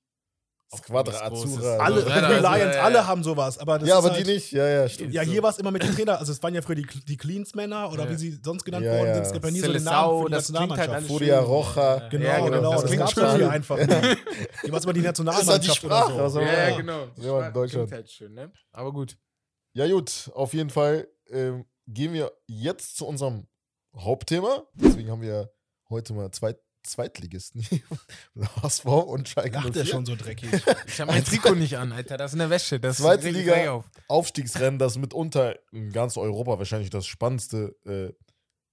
Squadra. Alle, Also, Red Bull also, Lions, äh, alle haben sowas, aber das ja, ist aber halt, die nicht. Ja, ja, stimmt. Ja, hier war es immer mit den Trainern, also es waren ja früher die, die Cleans-Männer oder Ja. wie sie sonst genannt Ja, worden ja. sind. Es gibt ja nie so einen Namen für die das klingt halt Nationalmannschaft. alles Furia. Roja. Genau, Ja, genau. Das Das, klingt gab es schön. hier einfach nicht. Die war immer die Nationalmannschaft die oder Sprache, so. was soll Ja, ja, genau. Ja, in Klingt Deutschland. halt schön, ne? Aber gut. Ja, gut, auf jeden Fall ähm, gehen wir jetzt zu unserem Hauptthema. Deswegen haben wir heute mal zwei Zweitligisten. HSV und Schalke Lacht der 04. schon so dreckig. Ich habe mein Trikot nicht an, Alter. Das ist eine Wäsche. Das Zweite Liga. auf. Aufstiegsrennen, das mitunter in ganz Europa wahrscheinlich das spannendste, äh,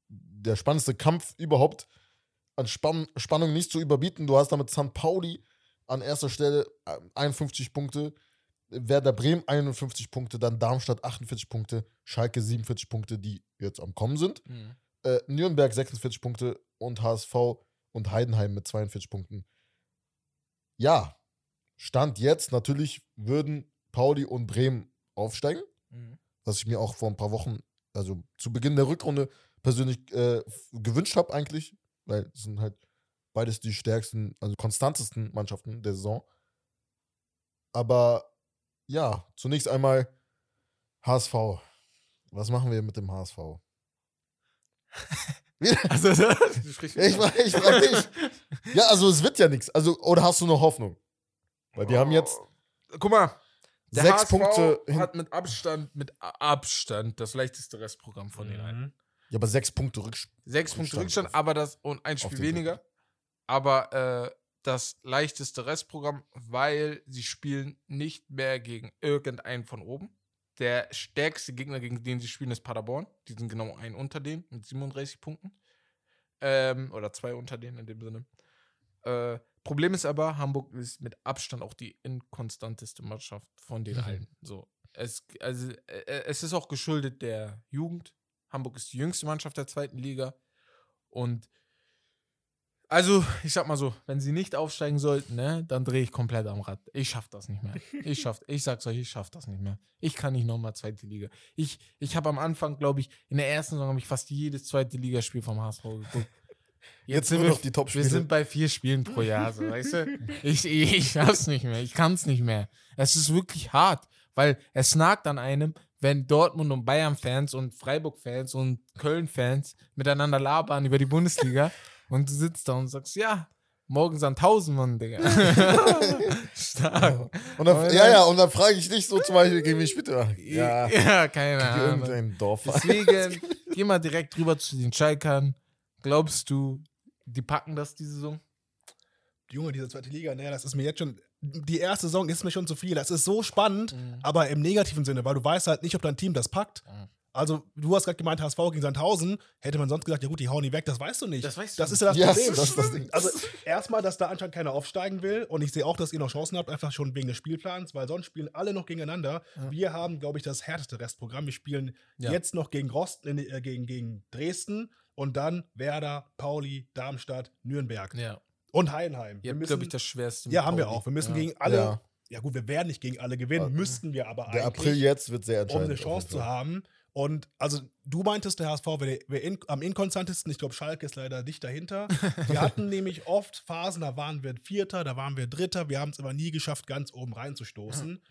der spannendste Kampf überhaupt an Spann Spannung nicht zu überbieten. Du hast damit St. Pauli an erster Stelle äh, 51 Punkte, Werder Bremen 51 Punkte, dann Darmstadt 48 Punkte, Schalke 47 Punkte, die jetzt am Kommen sind. Mhm. äh, Nürnberg 46 Punkte und HSV und Heidenheim mit 42 Punkten. Ja, Stand jetzt natürlich würden Pauli und Bremen aufsteigen, Mhm. was ich mir auch vor ein paar Wochen, also zu Beginn der Rückrunde persönlich äh, gewünscht habe eigentlich, weil es sind halt beides die stärksten, also konstantesten Mannschaften der Saison. Aber ja, zunächst einmal HSV. Was machen wir mit dem HSV? Also, sprichst Ich frage ich frag dich. Ja, also es wird ja nichts. Also, oder hast du noch Hoffnung? Weil wir haben jetzt Guck mal. Der sechs HSV Punkte. Hat mit Abstand, mit Abstand das leichteste Restprogramm von den allen. Mhm. ja, aber sechs Punkte Rückstand. Sechs Punkte Rückstand auf- aber das und ein Spiel den weniger. Aber äh, das leichteste Restprogramm, weil sie spielen nicht mehr gegen irgendeinen von oben. Der stärkste Gegner, gegen den sie spielen, ist Paderborn. Die sind genau ein unter denen mit 37 Punkten. Ähm, oder zwei unter denen in dem Sinne. Äh, Problem ist aber, Hamburg ist mit Abstand auch die inkonstanteste Mannschaft von den Mhm. allen. So. Es, also, äh, es ist auch geschuldet der Jugend. Hamburg ist die jüngste Mannschaft der zweiten Liga. Und also, ich sag mal so, wenn sie nicht aufsteigen sollten, ne, dann drehe ich komplett am Rad. Ich schaff das nicht mehr. Ich schaff, ich sag's euch, ich schaff das nicht mehr. Ich kann nicht nochmal zweite Liga. Ich, ich habe am Anfang, glaube ich, in der ersten Saison habe ich fast jedes zweite Ligaspiel vom HSV geguckt. Jetzt sind nur wir, noch die wir Top-Spiele. sind bei vier Spielen pro Jahr, so, weißt du? Ich, ich, ich schaff's nicht mehr. Ich kann's nicht mehr. Es ist wirklich hart, weil es nagt an einem, wenn Dortmund und Bayern-Fans und Freiburg-Fans und Köln-Fans miteinander labern über die Bundesliga und du sitzt da und sagst, ja, morgen sind 1000 Mann, Digga. Stark. Und dann, Aber ja, ja, und dann frage ich dich so zum Beispiel, gegen wen spielt er? Ja, ja keine Ahnung. irgendein Dorf. Deswegen, geh mal direkt rüber zu den Schalkern. Glaubst du, die packen das die Saison? Junge, diese zweite Liga, ne, das ist mir jetzt schon. Die erste Saison ist mir schon zu viel. Das ist so spannend, Mhm. aber im negativen Sinne, weil du weißt halt nicht, ob dein Team das packt. Mhm. Also, du hast gerade gemeint, HSV gegen Sandhausen. Hätte man sonst gesagt, ja gut, die hauen die weg, das weißt du nicht. Das weißt du das ist ja das Ja, Problem. das ist das Ding. Also, erstmal, dass da anscheinend keiner aufsteigen will. Und ich sehe auch, dass ihr noch Chancen habt, einfach schon wegen des Spielplans, weil sonst spielen alle noch gegeneinander. Ja. Wir haben, glaube ich, das härteste Restprogramm. Wir spielen Ja. jetzt noch gegen, Rost, äh, gegen, gegen Dresden und dann Werder, Pauli, Darmstadt, Nürnberg Ja. und Heidenheim. Ihr Wir habt, müssen- glaube ich, das Schwerste. ja, haben wir Pauli. auch. Wir müssen ja. gegen alle. Ja. Ja. gut, wir werden nicht gegen alle gewinnen, müssten wir aber Der eigentlich, April jetzt wird sehr um entscheidend. eine auf Chance zu Fall. haben. Und also du meintest, der HSV wäre wär in, am inkonstantesten. Ich glaube, Schalke ist leider dicht dahinter. Wir hatten nämlich oft Phasen, da waren wir Vierter, da waren wir Dritter. Wir haben es aber nie geschafft, ganz oben reinzustoßen.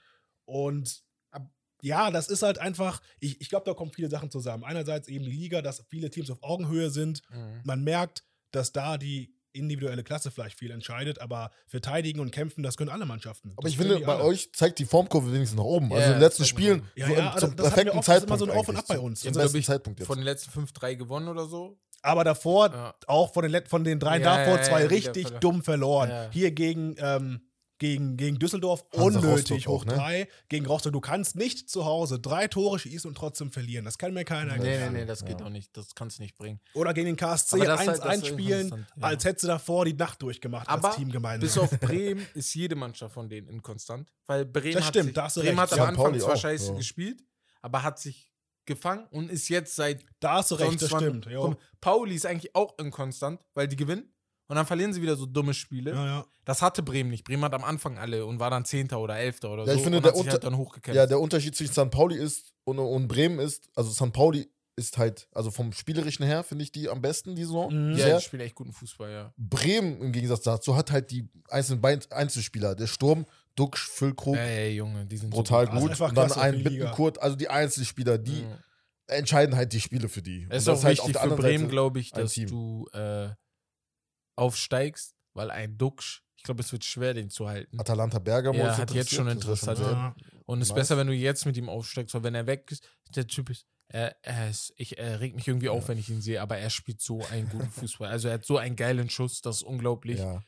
Und ab- ja, das ist halt einfach, ich, ich glaube, da kommen viele Sachen zusammen. Einerseits eben die Liga, dass viele Teams auf Augenhöhe sind. Mhm. Man merkt, dass da die individuelle Klasse vielleicht viel entscheidet, aber verteidigen und kämpfen, das können alle Mannschaften. Aber Das ich können finde, bei alle. euch zeigt die Formkurve wenigstens nach oben. Also Ja, in den letzten Spielen. Ja, so ja, im- also zum das perfekten oft, das ist Zeitpunkt. immer so ein Auf und. Ab bei uns. Zum Also, ich, Zeitpunkt jetzt. Von den letzten fünf, drei gewonnen oder so. Aber davor, Ja. auch von den, von den drei Ja, davor, ja, zwei richtig dumm verloren. Ja. Hier gegen, ähm, gegen, gegen Düsseldorf Hansa unnötig Rostock hoch auch, ne? drei. Gegen Rostock, du kannst nicht zu Hause drei Tore schießen und trotzdem verlieren. Das kann mir keiner Nee, nee, erklären. nee, das geht Ja. auch nicht. Das kannst du nicht bringen. Oder gegen den KSC Aber das ist 1-1 halt das spielen, ja. als hättest du davor die Nacht durchgemacht Aber als Team gemeinsam. Bis auf Bremen ist jede Mannschaft von denen inkonstant. Weil Bremen Das hat stimmt, sich, da hast du Bremen recht. hat am Anfang zwar scheiße ja. gespielt, aber hat sich gefangen und ist jetzt seit da hast du recht, das stimmt. Jo. Pauli ist eigentlich auch inkonstant, weil die gewinnen und dann verlieren sie wieder so dumme Spiele. Ja, ja. Das hatte Bremen nicht. Bremen hat am Anfang alle und war dann Zehnter oder Elfter oder Ja, so ich finde, und der hat halt dann hochgekämpft. Ja, der Unterschied zwischen St. Pauli ist und, und Bremen ist, also St. Pauli ist halt, also vom Spielerischen her finde ich die am besten, die Saison. Mhm. ja, die spielen echt guten Fußball, ja. Bremen im Gegensatz dazu hat halt die einzelnen Bein Einzelspieler. Der Sturm, Duxch, Füllkrug, Ey, Junge, die sind brutal so Also gut. einfach und dann ein. Bittenkurt, also die Einzelspieler, die Mhm. entscheiden halt die Spiele für die. Es ist auch das halt wichtig der für Bremen, glaube ich, dass du äh, aufsteigst, weil ein Duxch, ich glaube, es wird schwer, den zu halten. Atalanta Bergamo Ja, hat jetzt schon Interesse, schon sehr- Und es ist nice. besser, wenn du jetzt mit ihm aufsteigst, weil wenn er weg ist, der Typ ist, er, er ist ich er regt mich irgendwie auf, wenn ich ihn sehe, aber er spielt so einen guten Fußball. Also er hat so einen geilen Schuss, das ist unglaublich. ja.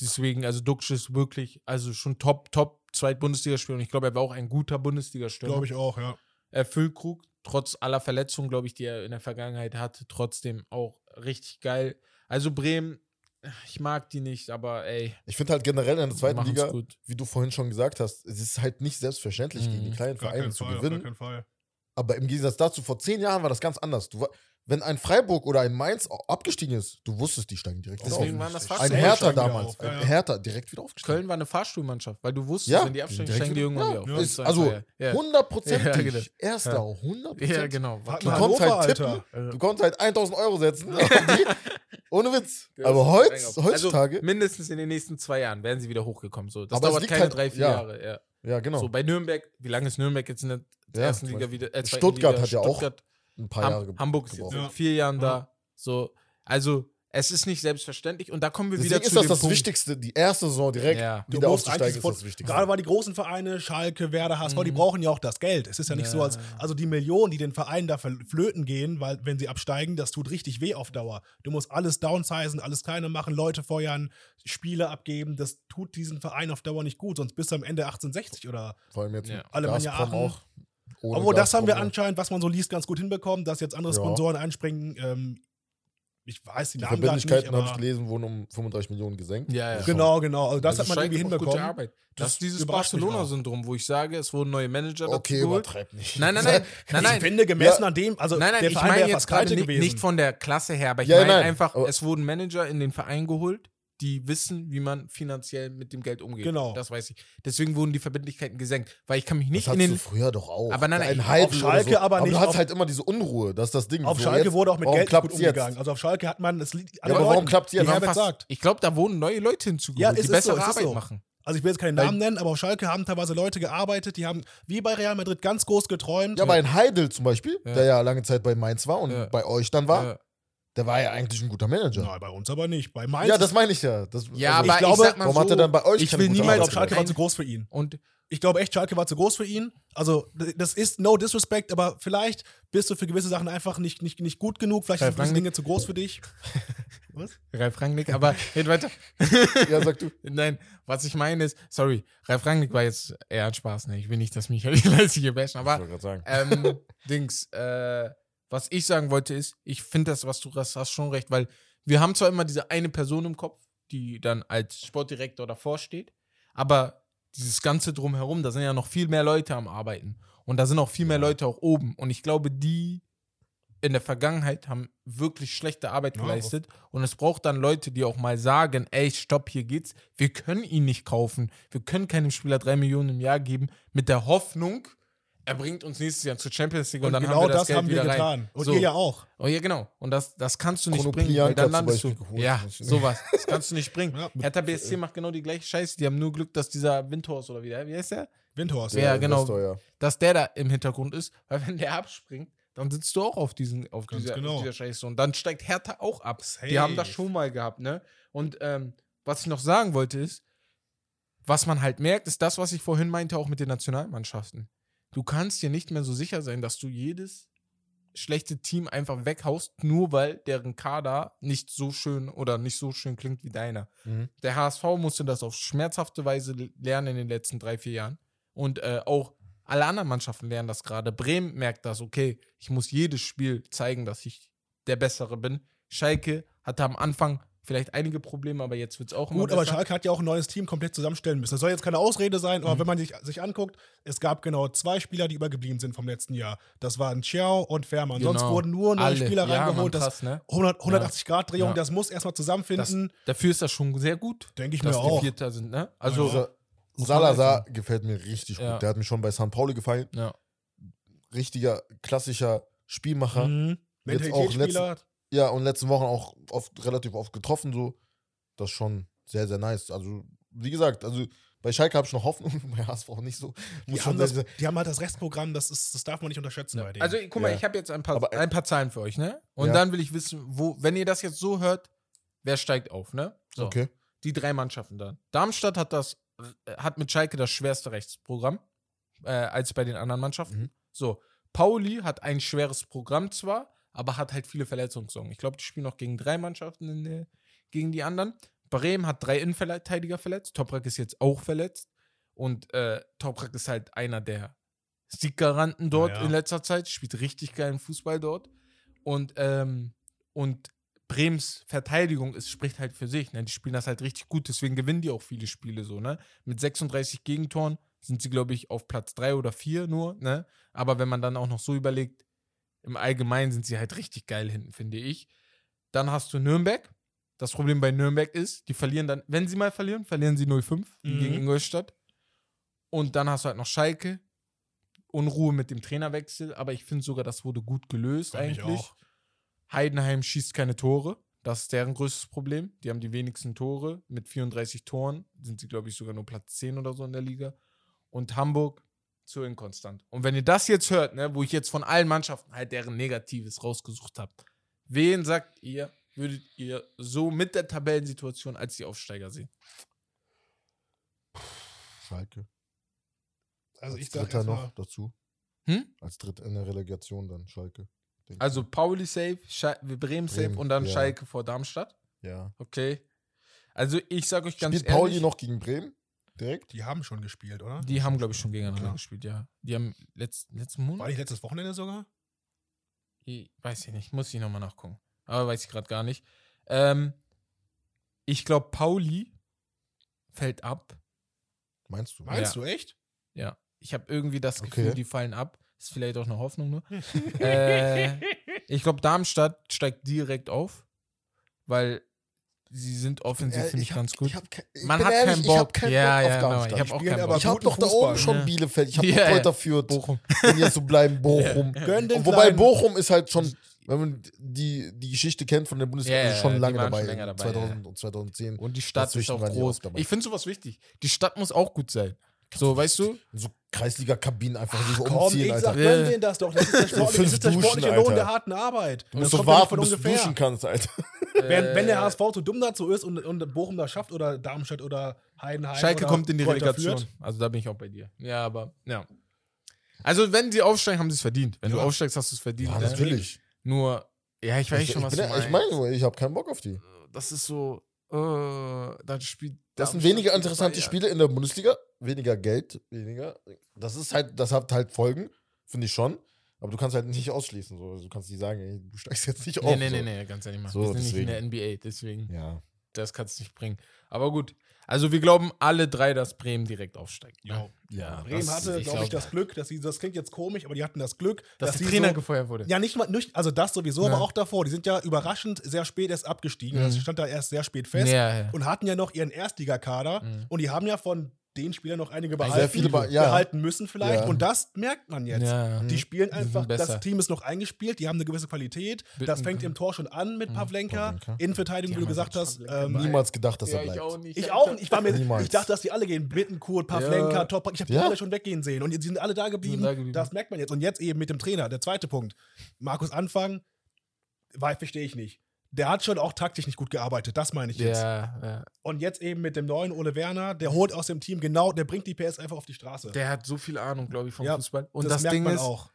Deswegen, also Duxch ist wirklich, also schon top, top Zweit-Bundesligaspieler und ich glaube, er war auch ein guter Bundesliga-Stürmer. Glaube ich auch, ja. Er Füllkrug, trotz aller Verletzungen, glaube ich, die er in der Vergangenheit hatte, trotzdem auch richtig geil. Also Bremen, ich mag die nicht, aber ey, Ich finde halt generell in der zweiten Liga, gut. wie du vorhin schon gesagt hast, es ist halt nicht selbstverständlich, Mhm. gegen die kleinen Gar Vereine zu Fall, auf gewinnen. gar keinen Fall. Aber im Gegensatz dazu, vor zehn Jahren war das ganz anders. Du, wenn ein Freiburg oder ein Mainz abgestiegen ist, du wusstest, die steigen direkt wieder Deswegen auf. waren das Ein fast Ein Hertha damals. auf, ja, ein ja. Hertha direkt wieder aufgestiegen. Köln war eine Fahrstuhlmannschaft, weil du wusstest, Ja, wenn die absteigen, steigen die irgendwann ja, wieder auf. ist, also war ja, ja. hundertprozentig. Ja, genau. Erster, Ja. hundertprozentig. ja, genau. Hat Du konntest halt tippen. Alter. Du konntest halt 1000 Euro setzen. die. Ohne Witz. Ja, Aber heutz, auch- heutzutage. Also mindestens in den nächsten zwei Jahren werden sie wieder hochgekommen. So. Das Aber dauert keine halt- drei, vier ja. Jahre. Ja. ja, genau. So bei Nürnberg, wie lange ist Nürnberg jetzt in der Ja, ersten Liga wieder? Äh, Stuttgart Liga? hat ja auch Stuttgart, ein paar Ham Jahre ge- Hamburg ist jetzt Ja. vier Jahren Ja. da. So, also es ist nicht selbstverständlich und da kommen wir Deswegen wieder ist zu das dem das Punkt. Wichtigste. Die erste Saison direkt Ja. Du wieder musst aufzusteigen eigentlich ist das Wichtigste. gerade weil die großen Vereine, Schalke, Werder, HSV, die Mhm. brauchen ja auch das Geld. Es ist ja nicht Ja. so, als also die Millionen, die den Vereinen da flöten gehen, weil wenn sie absteigen, das tut richtig weh auf Dauer. Du musst alles downsizen, alles kleiner machen, Leute feuern, Spiele abgeben. Das tut diesen Verein auf Dauer nicht gut, sonst bist du am Ende 1860 oder. Vor allem jetzt Ja. Alemannia Aachen. auch. Ohne Obwohl, das haben wir anscheinend, was man so liest, ganz gut hinbekommen, dass jetzt andere Ja. Sponsoren einspringen. Ähm, ich weiß die, Die Namen Verbindlichkeiten, habe ich gelesen, wurden um 35 Millionen gesenkt. Ja, ja. Also Genau, genau. Also das Also hat man irgendwie hinbekommen. Arbeit. Das, Das ist dieses. Barcelona-Syndrom, wo ich sage, es wurden neue Manager dazu Okay, geholt. übertreib nicht. Nein, nein, nein, nein, nein. Ich finde, gemessen Ja. an dem, also Nein, nein, der ich Verein meine wäre jetzt gerade nicht, gewesen. nicht von der Klasse her, aber ich Ja, meine nein, einfach, aber- es wurden Manager in den Verein geholt, die wissen, wie man finanziell mit dem Geld umgeht. Genau. Das weiß ich. Deswegen wurden die Verbindlichkeiten gesenkt, weil ich kann mich Das nicht in hattest den du früher doch auch. Aber nein, nein, Ein auf Schalke so. aber nicht du hast halt immer diese Unruhe, das ist das Ding. Auf So, Schalke jetzt- wurde auch mit warum Geld gut klappt's jetzt? umgegangen. Also auf Schalke hat man, es Ja, aber warum Leuten, klappt es jetzt? Herbert fast. Ich glaube, da wurden neue Leute hinzugeholt, Ja, es die ist bessere so, Arbeit so. machen. Also ich will jetzt keinen Namen nennen, aber auf Schalke haben teilweise Leute gearbeitet, die haben wie bei Real Madrid ganz groß geträumt. Ja, aber ein Heidel zum Beispiel, Ja. der ja lange Zeit bei Mainz war und Ja. bei euch dann war, Ja. Der war ja eigentlich ein guter Manager. Nein, bei uns aber nicht. Bei Mainz Ja, das meine ich ja. Das, Ja, also, aber ich glaube, sag mal warum so, hat er dann bei euch ich will gute ich niemals glaube, Schalke war zu groß für ihn. Und Ich glaube echt, Schalke war zu groß für ihn. Also, das ist no disrespect, aber vielleicht bist du für gewisse Sachen einfach nicht, nicht, nicht gut genug. Vielleicht Ralf sind gewisse Rangnick. Dinge zu groß für dich. Was? Ralf Rangnick, aber red weiter. Ja, sag du. Nein, was ich meine ist, sorry, Ralf Rangnick war jetzt eher ein Spaß, ne? Ich will nicht, dass mich Leute hier bashen, aber Ich wollte gerade sagen. ähm, Dings, äh, was ich sagen wollte ist, ich finde das, was du hast, hast schon recht, weil wir haben zwar immer diese eine Person im Kopf, die dann als Sportdirektor davor steht, aber dieses Ganze drumherum, da sind ja noch viel mehr Leute am Arbeiten und da sind auch viel mehr Leute auch oben und ich glaube, die in der Vergangenheit haben wirklich schlechte Arbeit Ja, geleistet und es braucht dann Leute, die auch mal sagen, ey, stopp, hier geht's, wir können ihn nicht kaufen, wir können keinem Spieler drei Millionen im Jahr geben, mit der Hoffnung, er bringt uns nächstes Jahr zur Champions League und, Und dann genau haben wir das, das, Geld haben wir getan. rein. Und so. ihr ja auch. Oh ja, genau. Und das, das kannst du nicht Chrono bringen, weil dann landest du. Geholt. Ja, sowas. Das kannst du nicht bringen. Ja, Hertha BSC macht genau die gleiche Scheiße. Die haben nur Glück, dass dieser Windhorst oder wie, der, wie heißt der? Windhorst. Ja, genau. Investor, ja. Dass der da im Hintergrund ist, weil wenn der abspringt, dann sitzt du auch auf, diesen, auf, Ganz dieser, genau. auf dieser Scheiße. Und dann steigt Hertha auch ab. Safe. Die haben das schon mal gehabt, ne? Und ähm, was ich noch sagen wollte ist, was man halt merkt, ist das, was ich vorhin meinte, auch mit den Nationalmannschaften. Du kannst dir nicht mehr so sicher sein, dass du jedes schlechte Team einfach weghaust, nur weil deren Kader nicht so schön oder nicht so schön klingt wie deiner. Mhm. Der HSV musste das auf schmerzhafte Weise lernen in den letzten drei, vier Jahren. Und äh, auch alle anderen Mannschaften lernen das gerade. Bremen merkt das, okay, ich muss jedes Spiel zeigen, dass ich der Bessere bin. Schalke hatte am Anfang vielleicht einige Probleme, aber jetzt wird es auch immer Gut, aber besser. Schalke hat ja auch ein neues Team komplett zusammenstellen müssen. Das soll jetzt keine Ausrede sein, Mhm. aber wenn man sich, sich anguckt, es gab genau zwei Spieler, die übergeblieben sind vom letzten Jahr. Das waren Chiao und Fährmann. Sonst Genau. wurden nur neue Alle. Spieler Ja, Mann, reingeholt. das krass, ne? 100, 180-Grad-Drehung, Ja. das muss erstmal Das, zusammenfinden. dafür ist das schon sehr gut, Denke ich dass mir die auch. Vierter sind, ne? Also, Ja. Salazar gefällt mir richtig Ja. gut. Der hat mir schon bei St. Pauli gefallen. ja. Richtiger, klassischer Spielmacher. Mhm. Jetzt auch Mentalitätsspieler. Ja, und letzten Wochen auch oft, relativ oft getroffen, so. Das ist schon sehr, sehr nice. Also, wie gesagt, also bei Schalke habe ich noch Hoffnung, bei HSV nicht so. Die haben, das, die haben halt das Restprogramm, das, ist, das darf man nicht unterschätzen bei denen. Also, guck mal, Ja. ich habe jetzt ein paar, Aber, äh, ein paar Zahlen für euch, ne? Und Ja. dann will ich wissen, wo, wenn ihr das jetzt so hört, wer steigt auf, ne? So. Okay. Die drei Mannschaften dann. Darmstadt hat das, äh, hat mit Schalke das schwerste Rechtsprogramm äh, als bei den anderen Mannschaften. Mhm. So, Pauli hat ein schweres Programm zwar, aber hat halt viele Verletzungssorgen. Ich glaube, die spielen noch gegen drei Mannschaften der, gegen die anderen. Bremen hat drei Innenverteidiger verletzt. Toprak ist jetzt auch verletzt. Und äh, Toprak ist halt einer der Sieggaranten dort ja. in letzter Zeit. Spielt richtig geilen Fußball dort. Und, ähm, und Brems Verteidigung ist, spricht halt für sich. Ne? Die spielen das halt richtig gut, deswegen gewinnen die auch viele Spiele so. Ne? Mit 36 Gegentoren sind sie, glaube ich, auf Platz 3 oder 4 nur. Ne? Aber wenn man dann auch noch so überlegt, im Allgemeinen sind sie halt richtig geil hinten, finde ich. Dann hast du Nürnberg. Das Problem bei Nürnberg ist, die verlieren dann, wenn sie mal verlieren, verlieren sie 0-5 wie Mhm. gegen Ingolstadt. Und dann hast du halt noch Schalke. Unruhe mit dem Trainerwechsel, aber ich finde sogar, das wurde gut gelöst ich eigentlich. Heidenheim schießt keine Tore. Das ist deren größtes Problem. Die haben die wenigsten Tore. Mit 34 Toren sind sie, glaube ich, sogar nur Platz 10 oder so in der Liga. Und Hamburg zu inkonstant. Und wenn ihr das jetzt hört, ne, wo ich jetzt von allen Mannschaften halt deren Negatives rausgesucht habe, wen sagt ihr, würdet ihr so mit der Tabellensituation als die Aufsteiger sehen? Schalke. Also Als ich sag Dritter noch dazu. Hm? Als Dritter in der Relegation dann Schalke. Also Pauli safe, Schal Bremen safe Bremen, und dann ja. Schalke vor Darmstadt. Ja. Okay. Also ich sage euch ganz Spielt ehrlich, Pauli noch gegen Bremen? Direkt? die haben schon gespielt, oder? die haben, glaube ich, schon gegeneinander Okay. gespielt, ja. Die haben letzt, letzten Monat? War nicht letztes Wochenende sogar? Ich weiß ich nicht, muss ich nochmal nachgucken. Aber weiß ich gerade gar nicht. Ähm, ich glaube, Pauli fällt ab. Meinst du? Meinst Ja. du echt? Ja. Ich habe irgendwie das Okay. Gefühl, die fallen ab. Ist vielleicht auch eine Hoffnung nur. äh, ich glaube, Darmstadt steigt direkt auf, weil sie sind offensiv, finde ich, hab- ganz gut. Ich hab, ich Man hat ehrlich, keinen Bock. keinen Ja, Bock ja, auf genau. Ich hab auch keinen Bock. Ich habe doch da oben schon ne? Bielefeld, ich habe Ja, ja, ja. Kräuter Fürth, Bochum. wenn jetzt so bleiben, Bochum. Den Und wobei. Bochum ist halt schon wenn man die, die Geschichte kennt von der Bundesliga, Ja, ja, schon lange dabei, schon länger dabei, 2000 und 2010. Und die Stadt ist auch groß. Ich finde sowas wichtig. Die Stadt muss auch gut sein. So, weißt du? So Kreisliga-Kabinen einfach so Komm, umziehen, ich Alter. sag, Ja. gönn denen das doch. Das ist der sportliche, das ist der Duschen, sportliche Lohn Alter. der harten Arbeit. Du musst doch ja warten, bis du duschen kannst, Alter. Wenn, wenn der Äh, HSV so dumm dazu ist und, und Bochum das schafft oder Darmstadt oder Heidenheim Schalke oder kommt in die Relegation. Also da bin ich auch bei dir. Ja, aber, ja. Also, wenn sie aufsteigen, haben sie es verdient. Wenn du Ja. aufsteigst, hast du es verdient. Ja, natürlich. Nur, ja, ich weiß Ich, schon, was ich, bin, du ja- ich meinst. meine, nur, ich habe keinen Bock auf die. das ist so, äh, dann spielt. Das sind weniger interessante Bayern. Spiele in der Bundesliga, weniger Geld, weniger. Das ist halt, das hat halt Folgen, finde ich schon. Aber du kannst halt nicht ausschließen. So. Also Du kannst nicht sagen, ey, du steigst jetzt nicht Nee, auf. nee, so. nee, nee, ganz ehrlich mal. So, wir sind deswegen. nicht in der NBA, deswegen, Ja. das kannst du nicht bringen. Aber gut. Also, wir glauben alle drei, dass Bremen direkt aufsteigt. Ne? Ja. Bremen das- hatte, glaube ich, glaub- das Glück, dass sie, das klingt jetzt komisch, aber die hatten das Glück, Dass, sie der Trainer so, gefeuert wurde. Ja, nicht mal, nicht, also das sowieso, Ja. aber auch davor. Die sind ja überraschend sehr spät erst abgestiegen. Mhm. Das stand da erst sehr spät fest. Ja, ja. Und hatten ja noch ihren Erstligakader. Mhm. Und die haben ja von den Spielern noch einige Sehr behalten, viele be- ja. behalten müssen vielleicht. Ja. Und das merkt man jetzt. Ja. Die spielen sind einfach, das. Team ist noch eingespielt, die haben eine gewisse Qualität. Das Bittencourt. fängt im Tor schon an mit Pavlenka. Pavlenka. Innenverteidigung, wie du gesagt hast. Ähm, Niemals gedacht, dass er bleibt. ich auch nicht. ich auch nicht. Ich, war mir, Niemals. ich dachte, dass die alle gehen. Bittenkurt, Pavlenka, Ja. Top. Ich habe die Ja. alle schon weggehen sehen. Und die sind alle da geblieben. da geblieben. Das merkt man jetzt. Und jetzt eben mit dem Trainer. Der zweite Punkt. Markus Anfang, weil verstehe ich nicht. Der hat schon auch taktisch nicht gut gearbeitet. Das meine ich jetzt. Ja, ja. Und jetzt eben mit dem neuen Ole Werner, der holt aus dem Team genau, der bringt die PS einfach auf die Straße. Der hat so viel Ahnung, glaube ich, vom Ja, Fußball. Und das, Ding ist, auch.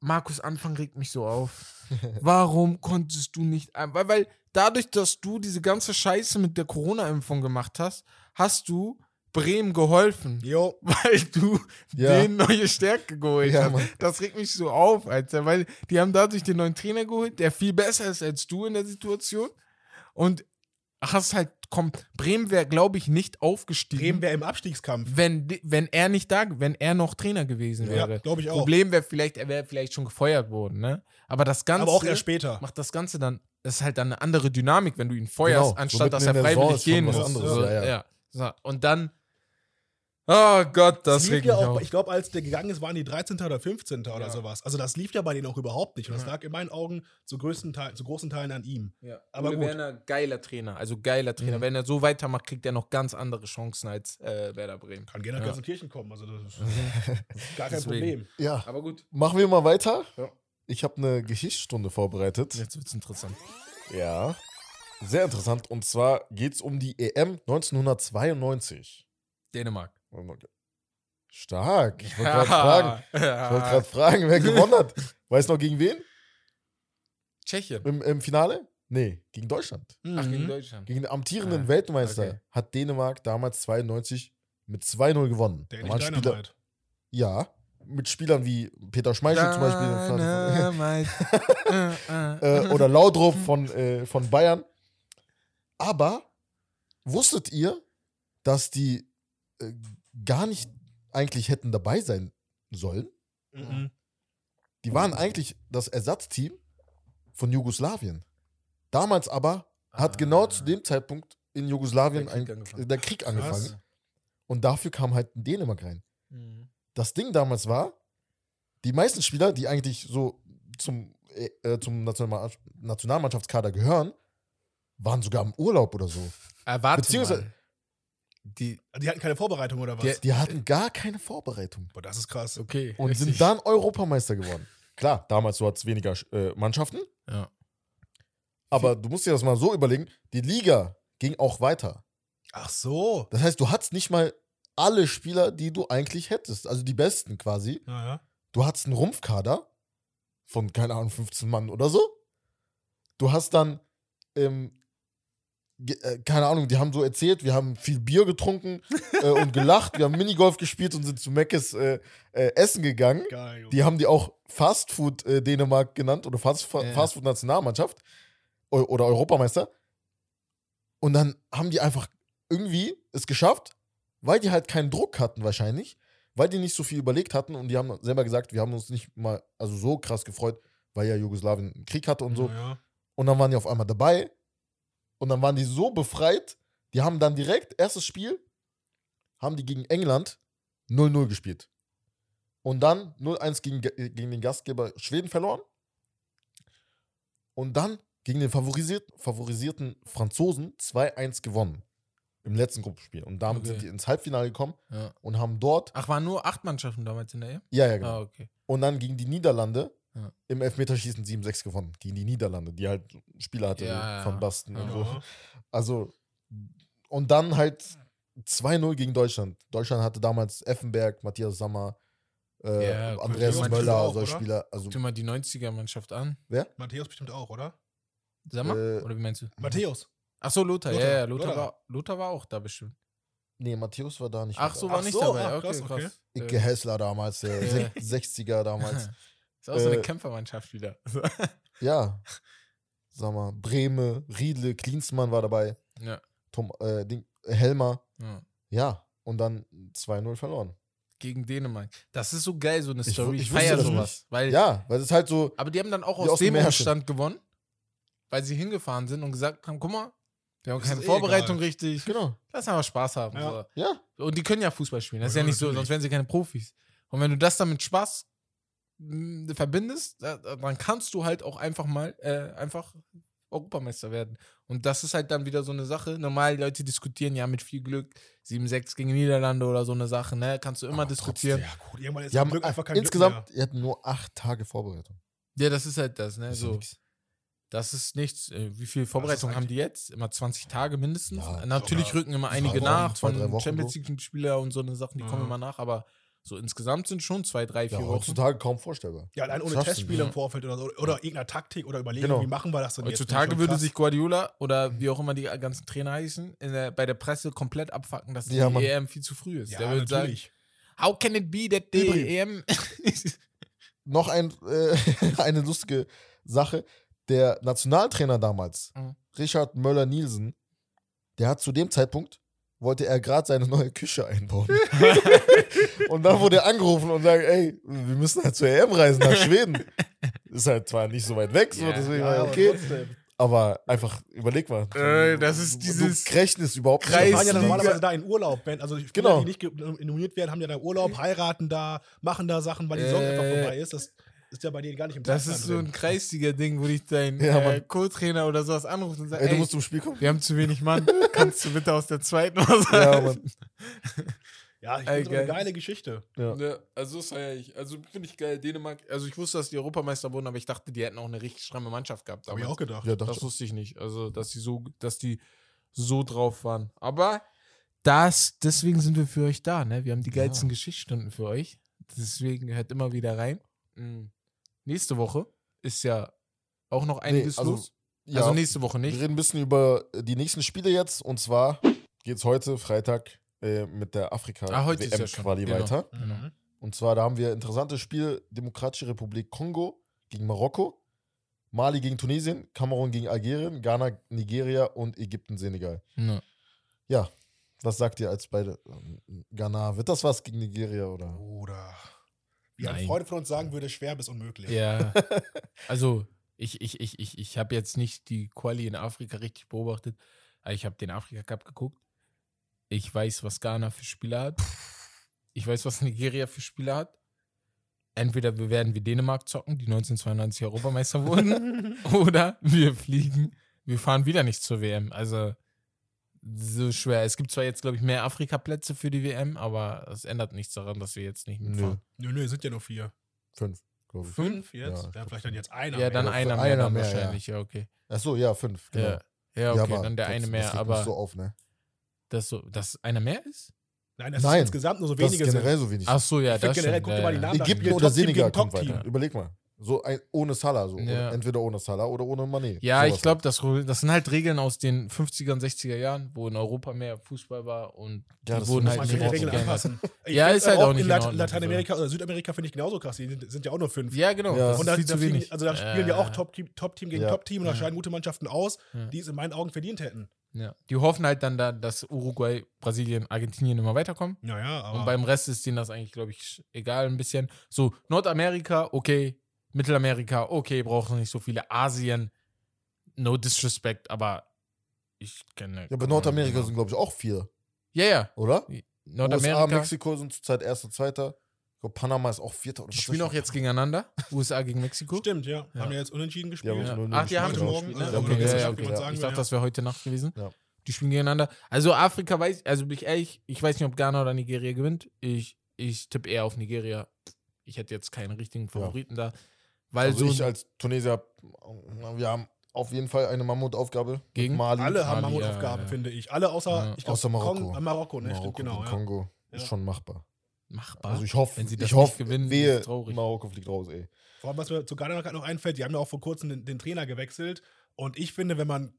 Markus Anfang regt mich so auf. Warum konntest du nicht. Weil, weil dadurch, dass du diese ganze Scheiße mit der Corona-Impfung gemacht hast, hast du Bremen geholfen. Jo, Weil du Ja. den neue Stärke geholt Ja, hast. Mann. Das regt mich so auf, Alter. Weil die haben dadurch den neuen Trainer geholt, der viel besser ist als du in der Situation. Und hast halt, komm, Bremen wäre, glaube ich, nicht aufgestiegen. Bremen wäre im Abstiegskampf. wenn, wenn er nicht da, wenn er noch Trainer gewesen Ja, wäre. glaube ich auch. Problem wäre vielleicht, er wäre vielleicht schon gefeuert worden, ne? Aber das Ganze Aber auch erst später. macht das Ganze dann, das ist halt dann eine andere Dynamik, wenn du ihn feuerst, Genau, anstatt so dass er freiwillig gehen muss. ja, ja. So, und dann, oh Gott, das Das lief regt ja mich auch, auf. ich glaube, als der gegangen ist, waren die 13. oder 15. oder Ja. sowas. Also das lief ja bei denen auch überhaupt nicht. Und das Ja. lag in meinen Augen zu, größten Teil, zu großen Teilen an ihm. Ja. Aber Ole gut. Werner, geiler Trainer, also geiler Trainer. Mhm. Wenn er so weitermacht, kriegt er noch ganz andere Chancen als äh, Werder Bremen. Kann gerne nach Ja. Gelsenkirchen kommen. Also das ist, das ist gar kein. Problem. Ja, Aber gut, machen wir mal weiter. Ja. Ich habe eine Geschichtsstunde vorbereitet. jetzt wird's interessant. Ja, sehr interessant. Und zwar geht es um die EM 1992. Dänemark. Stark. Ich wollte gerade fragen. Ich wollte gerade fragen, wer gewonnen hat. Weißt du noch gegen wen? Tschechien. Im, Im Finale? Nee, gegen Deutschland. Ach, gegen Mhm. Deutschland. Gegen den amtierenden Ah, Weltmeister okay. hat Dänemark damals 92 mit 2-0 gewonnen. Der Da Spieler, Dynamite. ja, mit Spielern wie Peter Schmeichel zum Beispiel äh, oder Laudrup von, äh, von Bayern. Aber wusstet ihr, dass die äh, gar nicht eigentlich hätten dabei sein sollen? Mhm. Die waren eigentlich das Ersatzteam von Jugoslawien. Damals aber hat Ah. genau zu dem Zeitpunkt in Jugoslawien Der Krieg ein, angefangen. der Krieg angefangen. Und dafür kam halt Dänemark rein. Mhm. Das Ding damals war, die meisten Spieler, die eigentlich so zum, äh, äh, zum National Nationalmannschaftskader gehören, waren sogar im Urlaub oder so. Äh, warte Beziehungsweise- mal. Die, Die hatten keine Vorbereitung oder was? Der- Die hatten gar keine Vorbereitung Boah, das ist krass. okay. und richtig. sind dann Europameister geworden. Klar, damals so hat es weniger äh, Mannschaften, Ja. aber du musst dir das mal so überlegen, die Liga ging auch weiter. Ach so. Das heißt, du hattest nicht mal alle Spieler, die du eigentlich hättest, also die besten quasi. Naja. Du hattest einen Rumpfkader von, keine Ahnung, 15 Mann oder so. Du hast dann, ähm, äh, keine Ahnung, die haben so erzählt, wir haben viel Bier getrunken äh, und gelacht, wir haben Minigolf gespielt und sind zu Meckes äh, äh, essen gegangen. Geil. Die haben die auch Fastfood äh, Dänemark genannt oder Fast, Fa Ja. Fastfood Nationalmannschaft oder Europameister. Und dann haben die einfach irgendwie es geschafft, weil die halt keinen Druck hatten wahrscheinlich, weil die nicht so viel überlegt hatten und die haben selber gesagt, wir haben uns nicht mal also so krass gefreut, weil ja Jugoslawien einen Krieg hatte und so. Naja. Und dann waren die auf einmal dabei und dann waren die so befreit, die haben dann direkt, erstes Spiel, haben die gegen England 0-0 gespielt. Und dann 0-1 gegen, gegen den Gastgeber Schweden verloren. und dann gegen den favorisiert, favorisierten Franzosen 2-1 gewonnen. Im letzten Gruppenspiel. Und damit Okay. sind die ins Halbfinale gekommen Ja. und haben dort, Ach, waren nur acht Mannschaften damals in der EM? ja, ja, genau. Ah, okay. Und dann gegen die Niederlande Ja. im Elfmeterschießen 7-6 gewonnen. Gegen die Niederlande, die halt Spieler hatte Ja, von ja. Basten und so. Also, und dann halt 2-0 gegen Deutschland. Deutschland hatte damals Effenberg, Matthias Sammer, äh, Ja, Andreas Möller, auch, solche oder? Spieler. Also, Guck mal die 90er-Mannschaft an. Matthäus bestimmt auch, oder? Sag mal, Äh, oder wie meinst du? Matthäus. Ach so, Lothar. Lothar, Ja, ja, Lothar, Lothar. War, Lothar war auch da bestimmt. nee, Matthäus war da nicht. Ach so, dabei. war Ach nicht so, dabei. ach, okay, krass, krass. okay. Icke Hessler damals, der Ja. sech- 60er damals. ist auch so eine Äh, Kämpfermannschaft wieder. ja. Sag mal, Breme, Riedle, Klinsmann war dabei. ja. Tom, äh, Ding, Helmer. ja. Ja. Und dann 2-0 verloren. Gegen Dänemark. Das ist so geil, so eine Ich Story. Ich, ich wusste feiere sowas. nicht. Weil, Ja, weil es halt so. Aber die haben dann auch aus aus dem. Umstand gewonnen, weil sie hingefahren sind und gesagt haben: guck mal, wir haben keine eh Vorbereitung egal. richtig. Genau. Lass einfach Spaß haben. Ja. Ja. So. Und die können ja Fußball spielen. Das ist Ja, ja nicht so, sonst wären sie keine Profis. Und wenn du das dann mit Spaß verbindest, da- da- dann kannst du halt auch einfach mal äh, einfach Europameister werden. Und das ist halt dann wieder so eine Sache. Normal, die Leute diskutieren ja mit viel Glück 7-6 gegen Niederlande oder so eine Sache, ne? Kannst du immer Aber diskutieren. Ja, gut, irgendwann ist Die haben Glück einfach kein insgesamt, Glück die hatten nur acht Tage Vorbereitung. Ja, das ist halt das, ne? Das So. nix. Das ist nichts. Äh, Wie viel Vorbereitung haben eigentlich- die jetzt? Immer 20 Tage mindestens. Ja, Natürlich rücken immer einige Wochen, nach zwei, von Champions. League-Spieler und so eine Sachen, die kommen Ja. immer nach, aber so insgesamt sind schon zwei, drei, vier Ja, Wochen. heutzutage kaum vorstellbar. Ja, allein ohne Schaffst du Testspiele im Vorfeld oder so. Oder irgendeine Taktik oder Überlegung, Genau. wie machen wir das denn jetzt? Heutzutage Schon würde krass. sich Guardiola oder wie auch immer die ganzen Trainer heißen, in der, bei der Presse komplett abfacken, dass Ja, die Mann. EM viel zu früh ist. Ja, der würde sagen, natürlich. how can it be that the Übrigens. EM Noch ein, äh, eine lustige Sache. Der Nationaltrainer damals, Mhm. Richard Möller-Nielsen, der hat zu dem Zeitpunkt, wollte er gerade seine neue Küche einbauen. und dann wurde er angerufen und sagt, ey, wir müssen halt zur EM reisen nach Schweden. Ist halt zwar nicht so weit weg, so, Ja, deswegen Ja, okay. Aber einfach, überleg mal. Äh, das ist dieses Du rechnest überhaupt Die Kreis- nicht. fahren ja normalerweise da in Urlaub. Wenn, also Spieler, Genau. die nicht nominiert werden, haben ja da Urlaub, heiraten da, machen da Sachen, weil die Saison Äh, einfach vorbei ist. Das ist ja bei denen gar nicht im Das Zeitplan ist so ein drin. Kreisliga-Ding, wo dich dein Ja, äh. Co-Trainer oder sowas anruft und sagt, Ey, ey, du musst zum Spiel kommen? wir haben zu wenig Mann, kannst du bitte aus der zweiten was Ja? Mann. Ja, ich Ey, finde eine geil. geile Geschichte. Ja. Ja, also das feier ich. Also finde ich geil. Dänemark, also ich wusste, dass die Europameister wurden, aber ich dachte, die hätten auch eine richtig stramme Mannschaft gehabt. Habe ich auch gedacht. Ja. Das wusste ich nicht. Also, dass die so, dass die so drauf waren. Aber das, deswegen sind wir für euch da, ne? Wir haben die Ja. geilsten Geschichtsstunden für euch. Deswegen hört immer wieder rein. Mhm. Nächste Woche ist ja auch noch einiges also, los. Ja, Also nächste Woche wir nicht. reden ein bisschen über die nächsten Spiele jetzt. Und zwar geht's heute, Freitag, äh, mit der Ah, heute ist ja. Afrika-WM-Quali Genau. weiter. Genau. Mhm. Und zwar, da haben wir interessantes Spiel: Demokratische Republik Kongo gegen Marokko, Mali gegen Tunesien, Kamerun gegen Algerien, Ghana, Nigeria und Ägypten, Senegal. Ja. Ja, was sagt ihr als beide? ähm, Ghana, wird das was gegen Nigeria oder? Oder wie ein Nein. Freund von uns sagen würde, schwer bis unmöglich. Ja. Also, ich, ich, ich, ich, ich habe jetzt nicht die Quali in Afrika richtig beobachtet. Aber ich habe den Afrika Cup geguckt. Ich weiß, was Ghana für Spieler hat. Ich weiß, was Nigeria für Spieler hat. Entweder wir werden wie Dänemark zocken, die 1992 Europameister wurden, oder wir fliegen, wir fahren wieder nicht zur WM. Also so schwer. Es gibt zwar jetzt, glaube ich, mehr Afrika-Plätze für die WM, aber es ändert nichts daran, dass wir jetzt nicht mitfahren. Nö, nö, sind ja nur vier. Fünf, glaube ich. Fünf jetzt? Ja, Ja, vielleicht dann jetzt einer. Ja, dann mehr. einer mehr, dann mehr, ja. wahrscheinlich, ja, okay. Achso, ja, fünf, genau. Ja, ja, okay, aber dann der eine das mehr, mich aber so auf, ne? das so, dass einer mehr ist? Nein, das Nein, ist insgesamt nur so Das ist wenige generell sind. so wenig. Ach so, ja, das generell, stimmt, guck ja, dir mal die ja. Namen an. Ägypten oder Senegal kommt Top-Team. weiter. Überleg mal. So ein, ohne Salah, so. Ja. Entweder ohne Salah oder ohne Mané. Ja, Sowas ich glaube, das, das sind halt Regeln aus den 50er und 60er Jahren, wo in Europa mehr Fußball war und die Ja, das wurden halt nicht die Regeln anpassen. Ja, find ist halt auch nicht in Lat Ordnung, Lateinamerika oder Südamerika finde ich genauso krass. Die sind, sind ja auch nur fünf. Ja, genau. Ja. Das und ist da, viel da zu fliegen, wenig. also da spielen ja auch Top-Team Top -Team gegen Ja. Top-Team und da Ja. scheiden gute Mannschaften aus, die es in meinen Augen verdient hätten. Ja. Die hoffen halt dann, da, dass Uruguay, Brasilien, Argentinien immer weiterkommen. Naja, aber Und beim Rest ist denen das eigentlich, glaube ich, egal ein bisschen. So, Nordamerika, okay. Mittelamerika, okay, brauchen nicht so viele. Asien, no disrespect, aber ich kenne. Ja, aber Nordamerika sind, glaube ich, auch vier, Ja, ja. oder? USA, Nordamerika. Mexiko sind zurzeit erster, zweiter. Ich glaube, Panama ist auch Vierter. Oder Die spielen auch jetzt gegeneinander. USA gegen Mexiko. Stimmt, ja. Ja. Haben ja jetzt unentschieden gespielt. Ja. Ach, die haben morgen, ne? Ja, Okay, okay, ja, okay, Ich dachte, ja. das wäre heute Nacht gewesen. Ja. Die spielen gegeneinander. Also Afrika weiß, also bin ich ehrlich, ich weiß nicht, ob Ghana oder Nigeria gewinnt. Ich, ich tippe eher auf Nigeria. Ich hätte jetzt keinen richtigen Favoriten da. Weil Also so ich als Tunesier, wir haben auf jeden Fall eine Mammutaufgabe Gegen Mali. Alle haben Mali, Mammutaufgaben, ja, ja. finde ich. Alle außer, Ja. ich glaub, Außer Marokko. Kong, äh, Marokko, ne? Marokko Stimmt, genau. Kongo ist schon machbar. machbar. Also ich hoffe, Wenn sie das ich hoffe, gewinnen, wehe, ist traurig. Marokko fliegt raus, ey. Vor allem, was mir zu Ghana gerade noch einfällt, die haben ja auch vor kurzem den, den Trainer gewechselt. Und ich finde, wenn man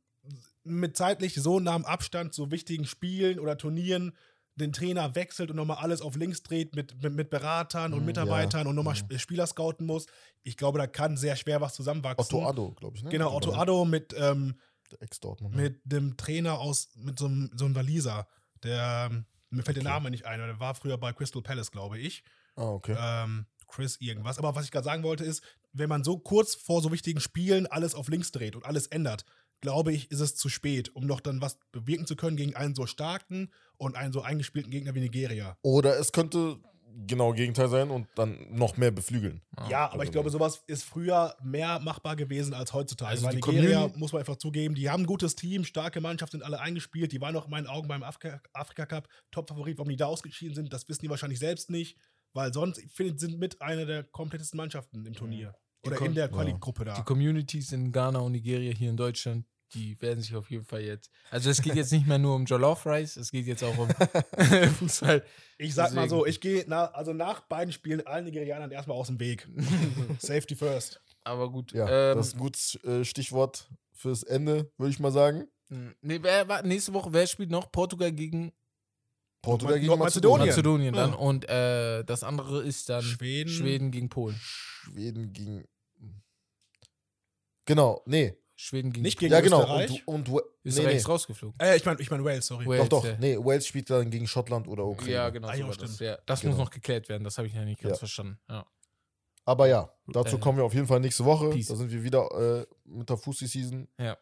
mit zeitlich so nahem Abstand zu wichtigen Spielen oder Turnieren den Trainer wechselt und nochmal alles auf links dreht mit, mit, mit Beratern und Mm, Mitarbeitern ja. und nochmal Mm. Sp- Spieler scouten muss, ich glaube, da kann sehr schwer was zusammenwachsen. Otto Addo, glaube ich, ne? Genau, Otto Addo mit, ähm, Der mit dem Trainer aus, mit so einem, so einem Waliser. Der, ähm, mir fällt der Okay. Name nicht ein, aber der war früher bei Crystal Palace, glaube ich. Ah, okay. Ähm, Chris irgendwas. Aber was ich gerade sagen wollte ist, wenn man so kurz vor so wichtigen Spielen alles auf links dreht und alles ändert, glaube ich, ist es zu spät, um noch dann was bewirken zu können gegen einen so starken und einen so eingespielten Gegner wie Nigeria. Oder es könnte genau Gegenteil sein und dann noch mehr beflügeln. Ja, aber also ich glaube, sowas ist früher mehr machbar gewesen als heutzutage. Also Weil die Nigeria, Community- muss man einfach zugeben, die haben ein gutes Team, starke Mannschaft, sind alle eingespielt. Die waren auch in meinen Augen beim Afrika, Afrika Cup Top-Favorit. Warum die da ausgeschieden sind, das wissen die wahrscheinlich selbst nicht. Weil sonst, ich finde, sind mit einer der komplettesten Mannschaften im Turnier. Die Oder in der ja. Quali-Gruppe da. Die Communities in Ghana und Nigeria hier in Deutschland, die werden sich auf jeden Fall jetzt. Also es geht jetzt nicht mehr nur um Jollof Rice, es geht jetzt auch um Fußball. Ich sag mal so, Deswegen. ich gehe na, also nach beiden Spielen allen Nigerianern erstmal aus dem Weg. Safety first. Aber gut. Ja, ähm, das ist ein gutes äh, Stichwort fürs Ende, würde ich mal sagen. nee, wer, nächste Woche, wer spielt noch? Portugal gegen Portugal gegen Nordmazedonien. Mazedonien. Mazedonien dann. Ja. Und äh, das andere ist dann Schweden. Schweden gegen Polen. Schweden gegen. Genau, nee. Schweden gegen Nicht gegen ja, genau. Österreich. Und, und Österreich nee. ist rausgeflogen. Äh, ich meine ich mein Wales, sorry. Wales. Doch, doch. ja. Nee, Wales spielt dann gegen Schottland oder Ukraine. Ja, genau. Ah, so ja, das ja, das Genau. muss noch geklärt werden. Das habe ich ja nicht ganz Ja. verstanden. Ja. Aber ja, dazu Äh, kommen wir auf jeden Fall nächste Woche. Peace. Da sind wir wieder äh, mit der Fussi-Season. Ja.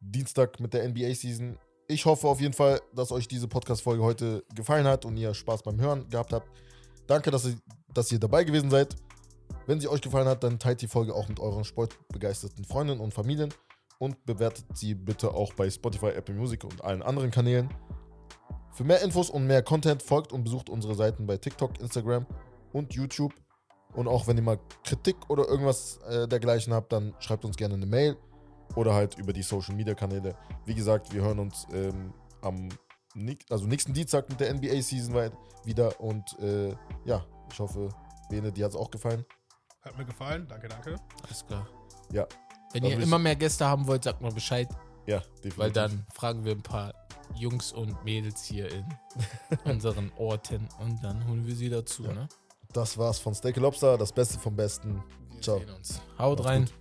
Dienstag mit der NBA-Season. Ich hoffe auf jeden Fall, dass euch diese Podcast-Folge heute gefallen hat und ihr Spaß beim Hören gehabt habt. Danke, dass ihr, dass ihr dabei gewesen seid. Wenn sie euch gefallen hat, dann teilt die Folge auch mit euren sportbegeisterten Freunden und Familien und bewertet sie bitte auch bei Spotify, Apple Music und allen anderen Kanälen. Für mehr Infos und mehr Content folgt und besucht unsere Seiten bei TikTok, Instagram und YouTube. Und auch wenn ihr mal Kritik oder irgendwas äh, dergleichen habt, dann schreibt uns gerne eine Mail oder halt über die Social Media Kanäle. Wie gesagt, wir hören uns ähm, am also nächsten Dienstag mit der NBA Season weit wieder. Und äh, ja, ich hoffe, Bene, dir hat es auch gefallen. Hat mir gefallen. Danke, danke. Alles klar. Ja. Wenn ihr immer mehr Gäste haben wollt, sagt mal Bescheid, Ja, definitiv. weil dann fragen wir ein paar Jungs und Mädels hier in unseren Orten und dann holen wir sie dazu. Ja. Ne? Das war's von Steak Lobster, das Beste vom Besten. Wir Ciao. sehen uns. Haut Macht's rein. gut.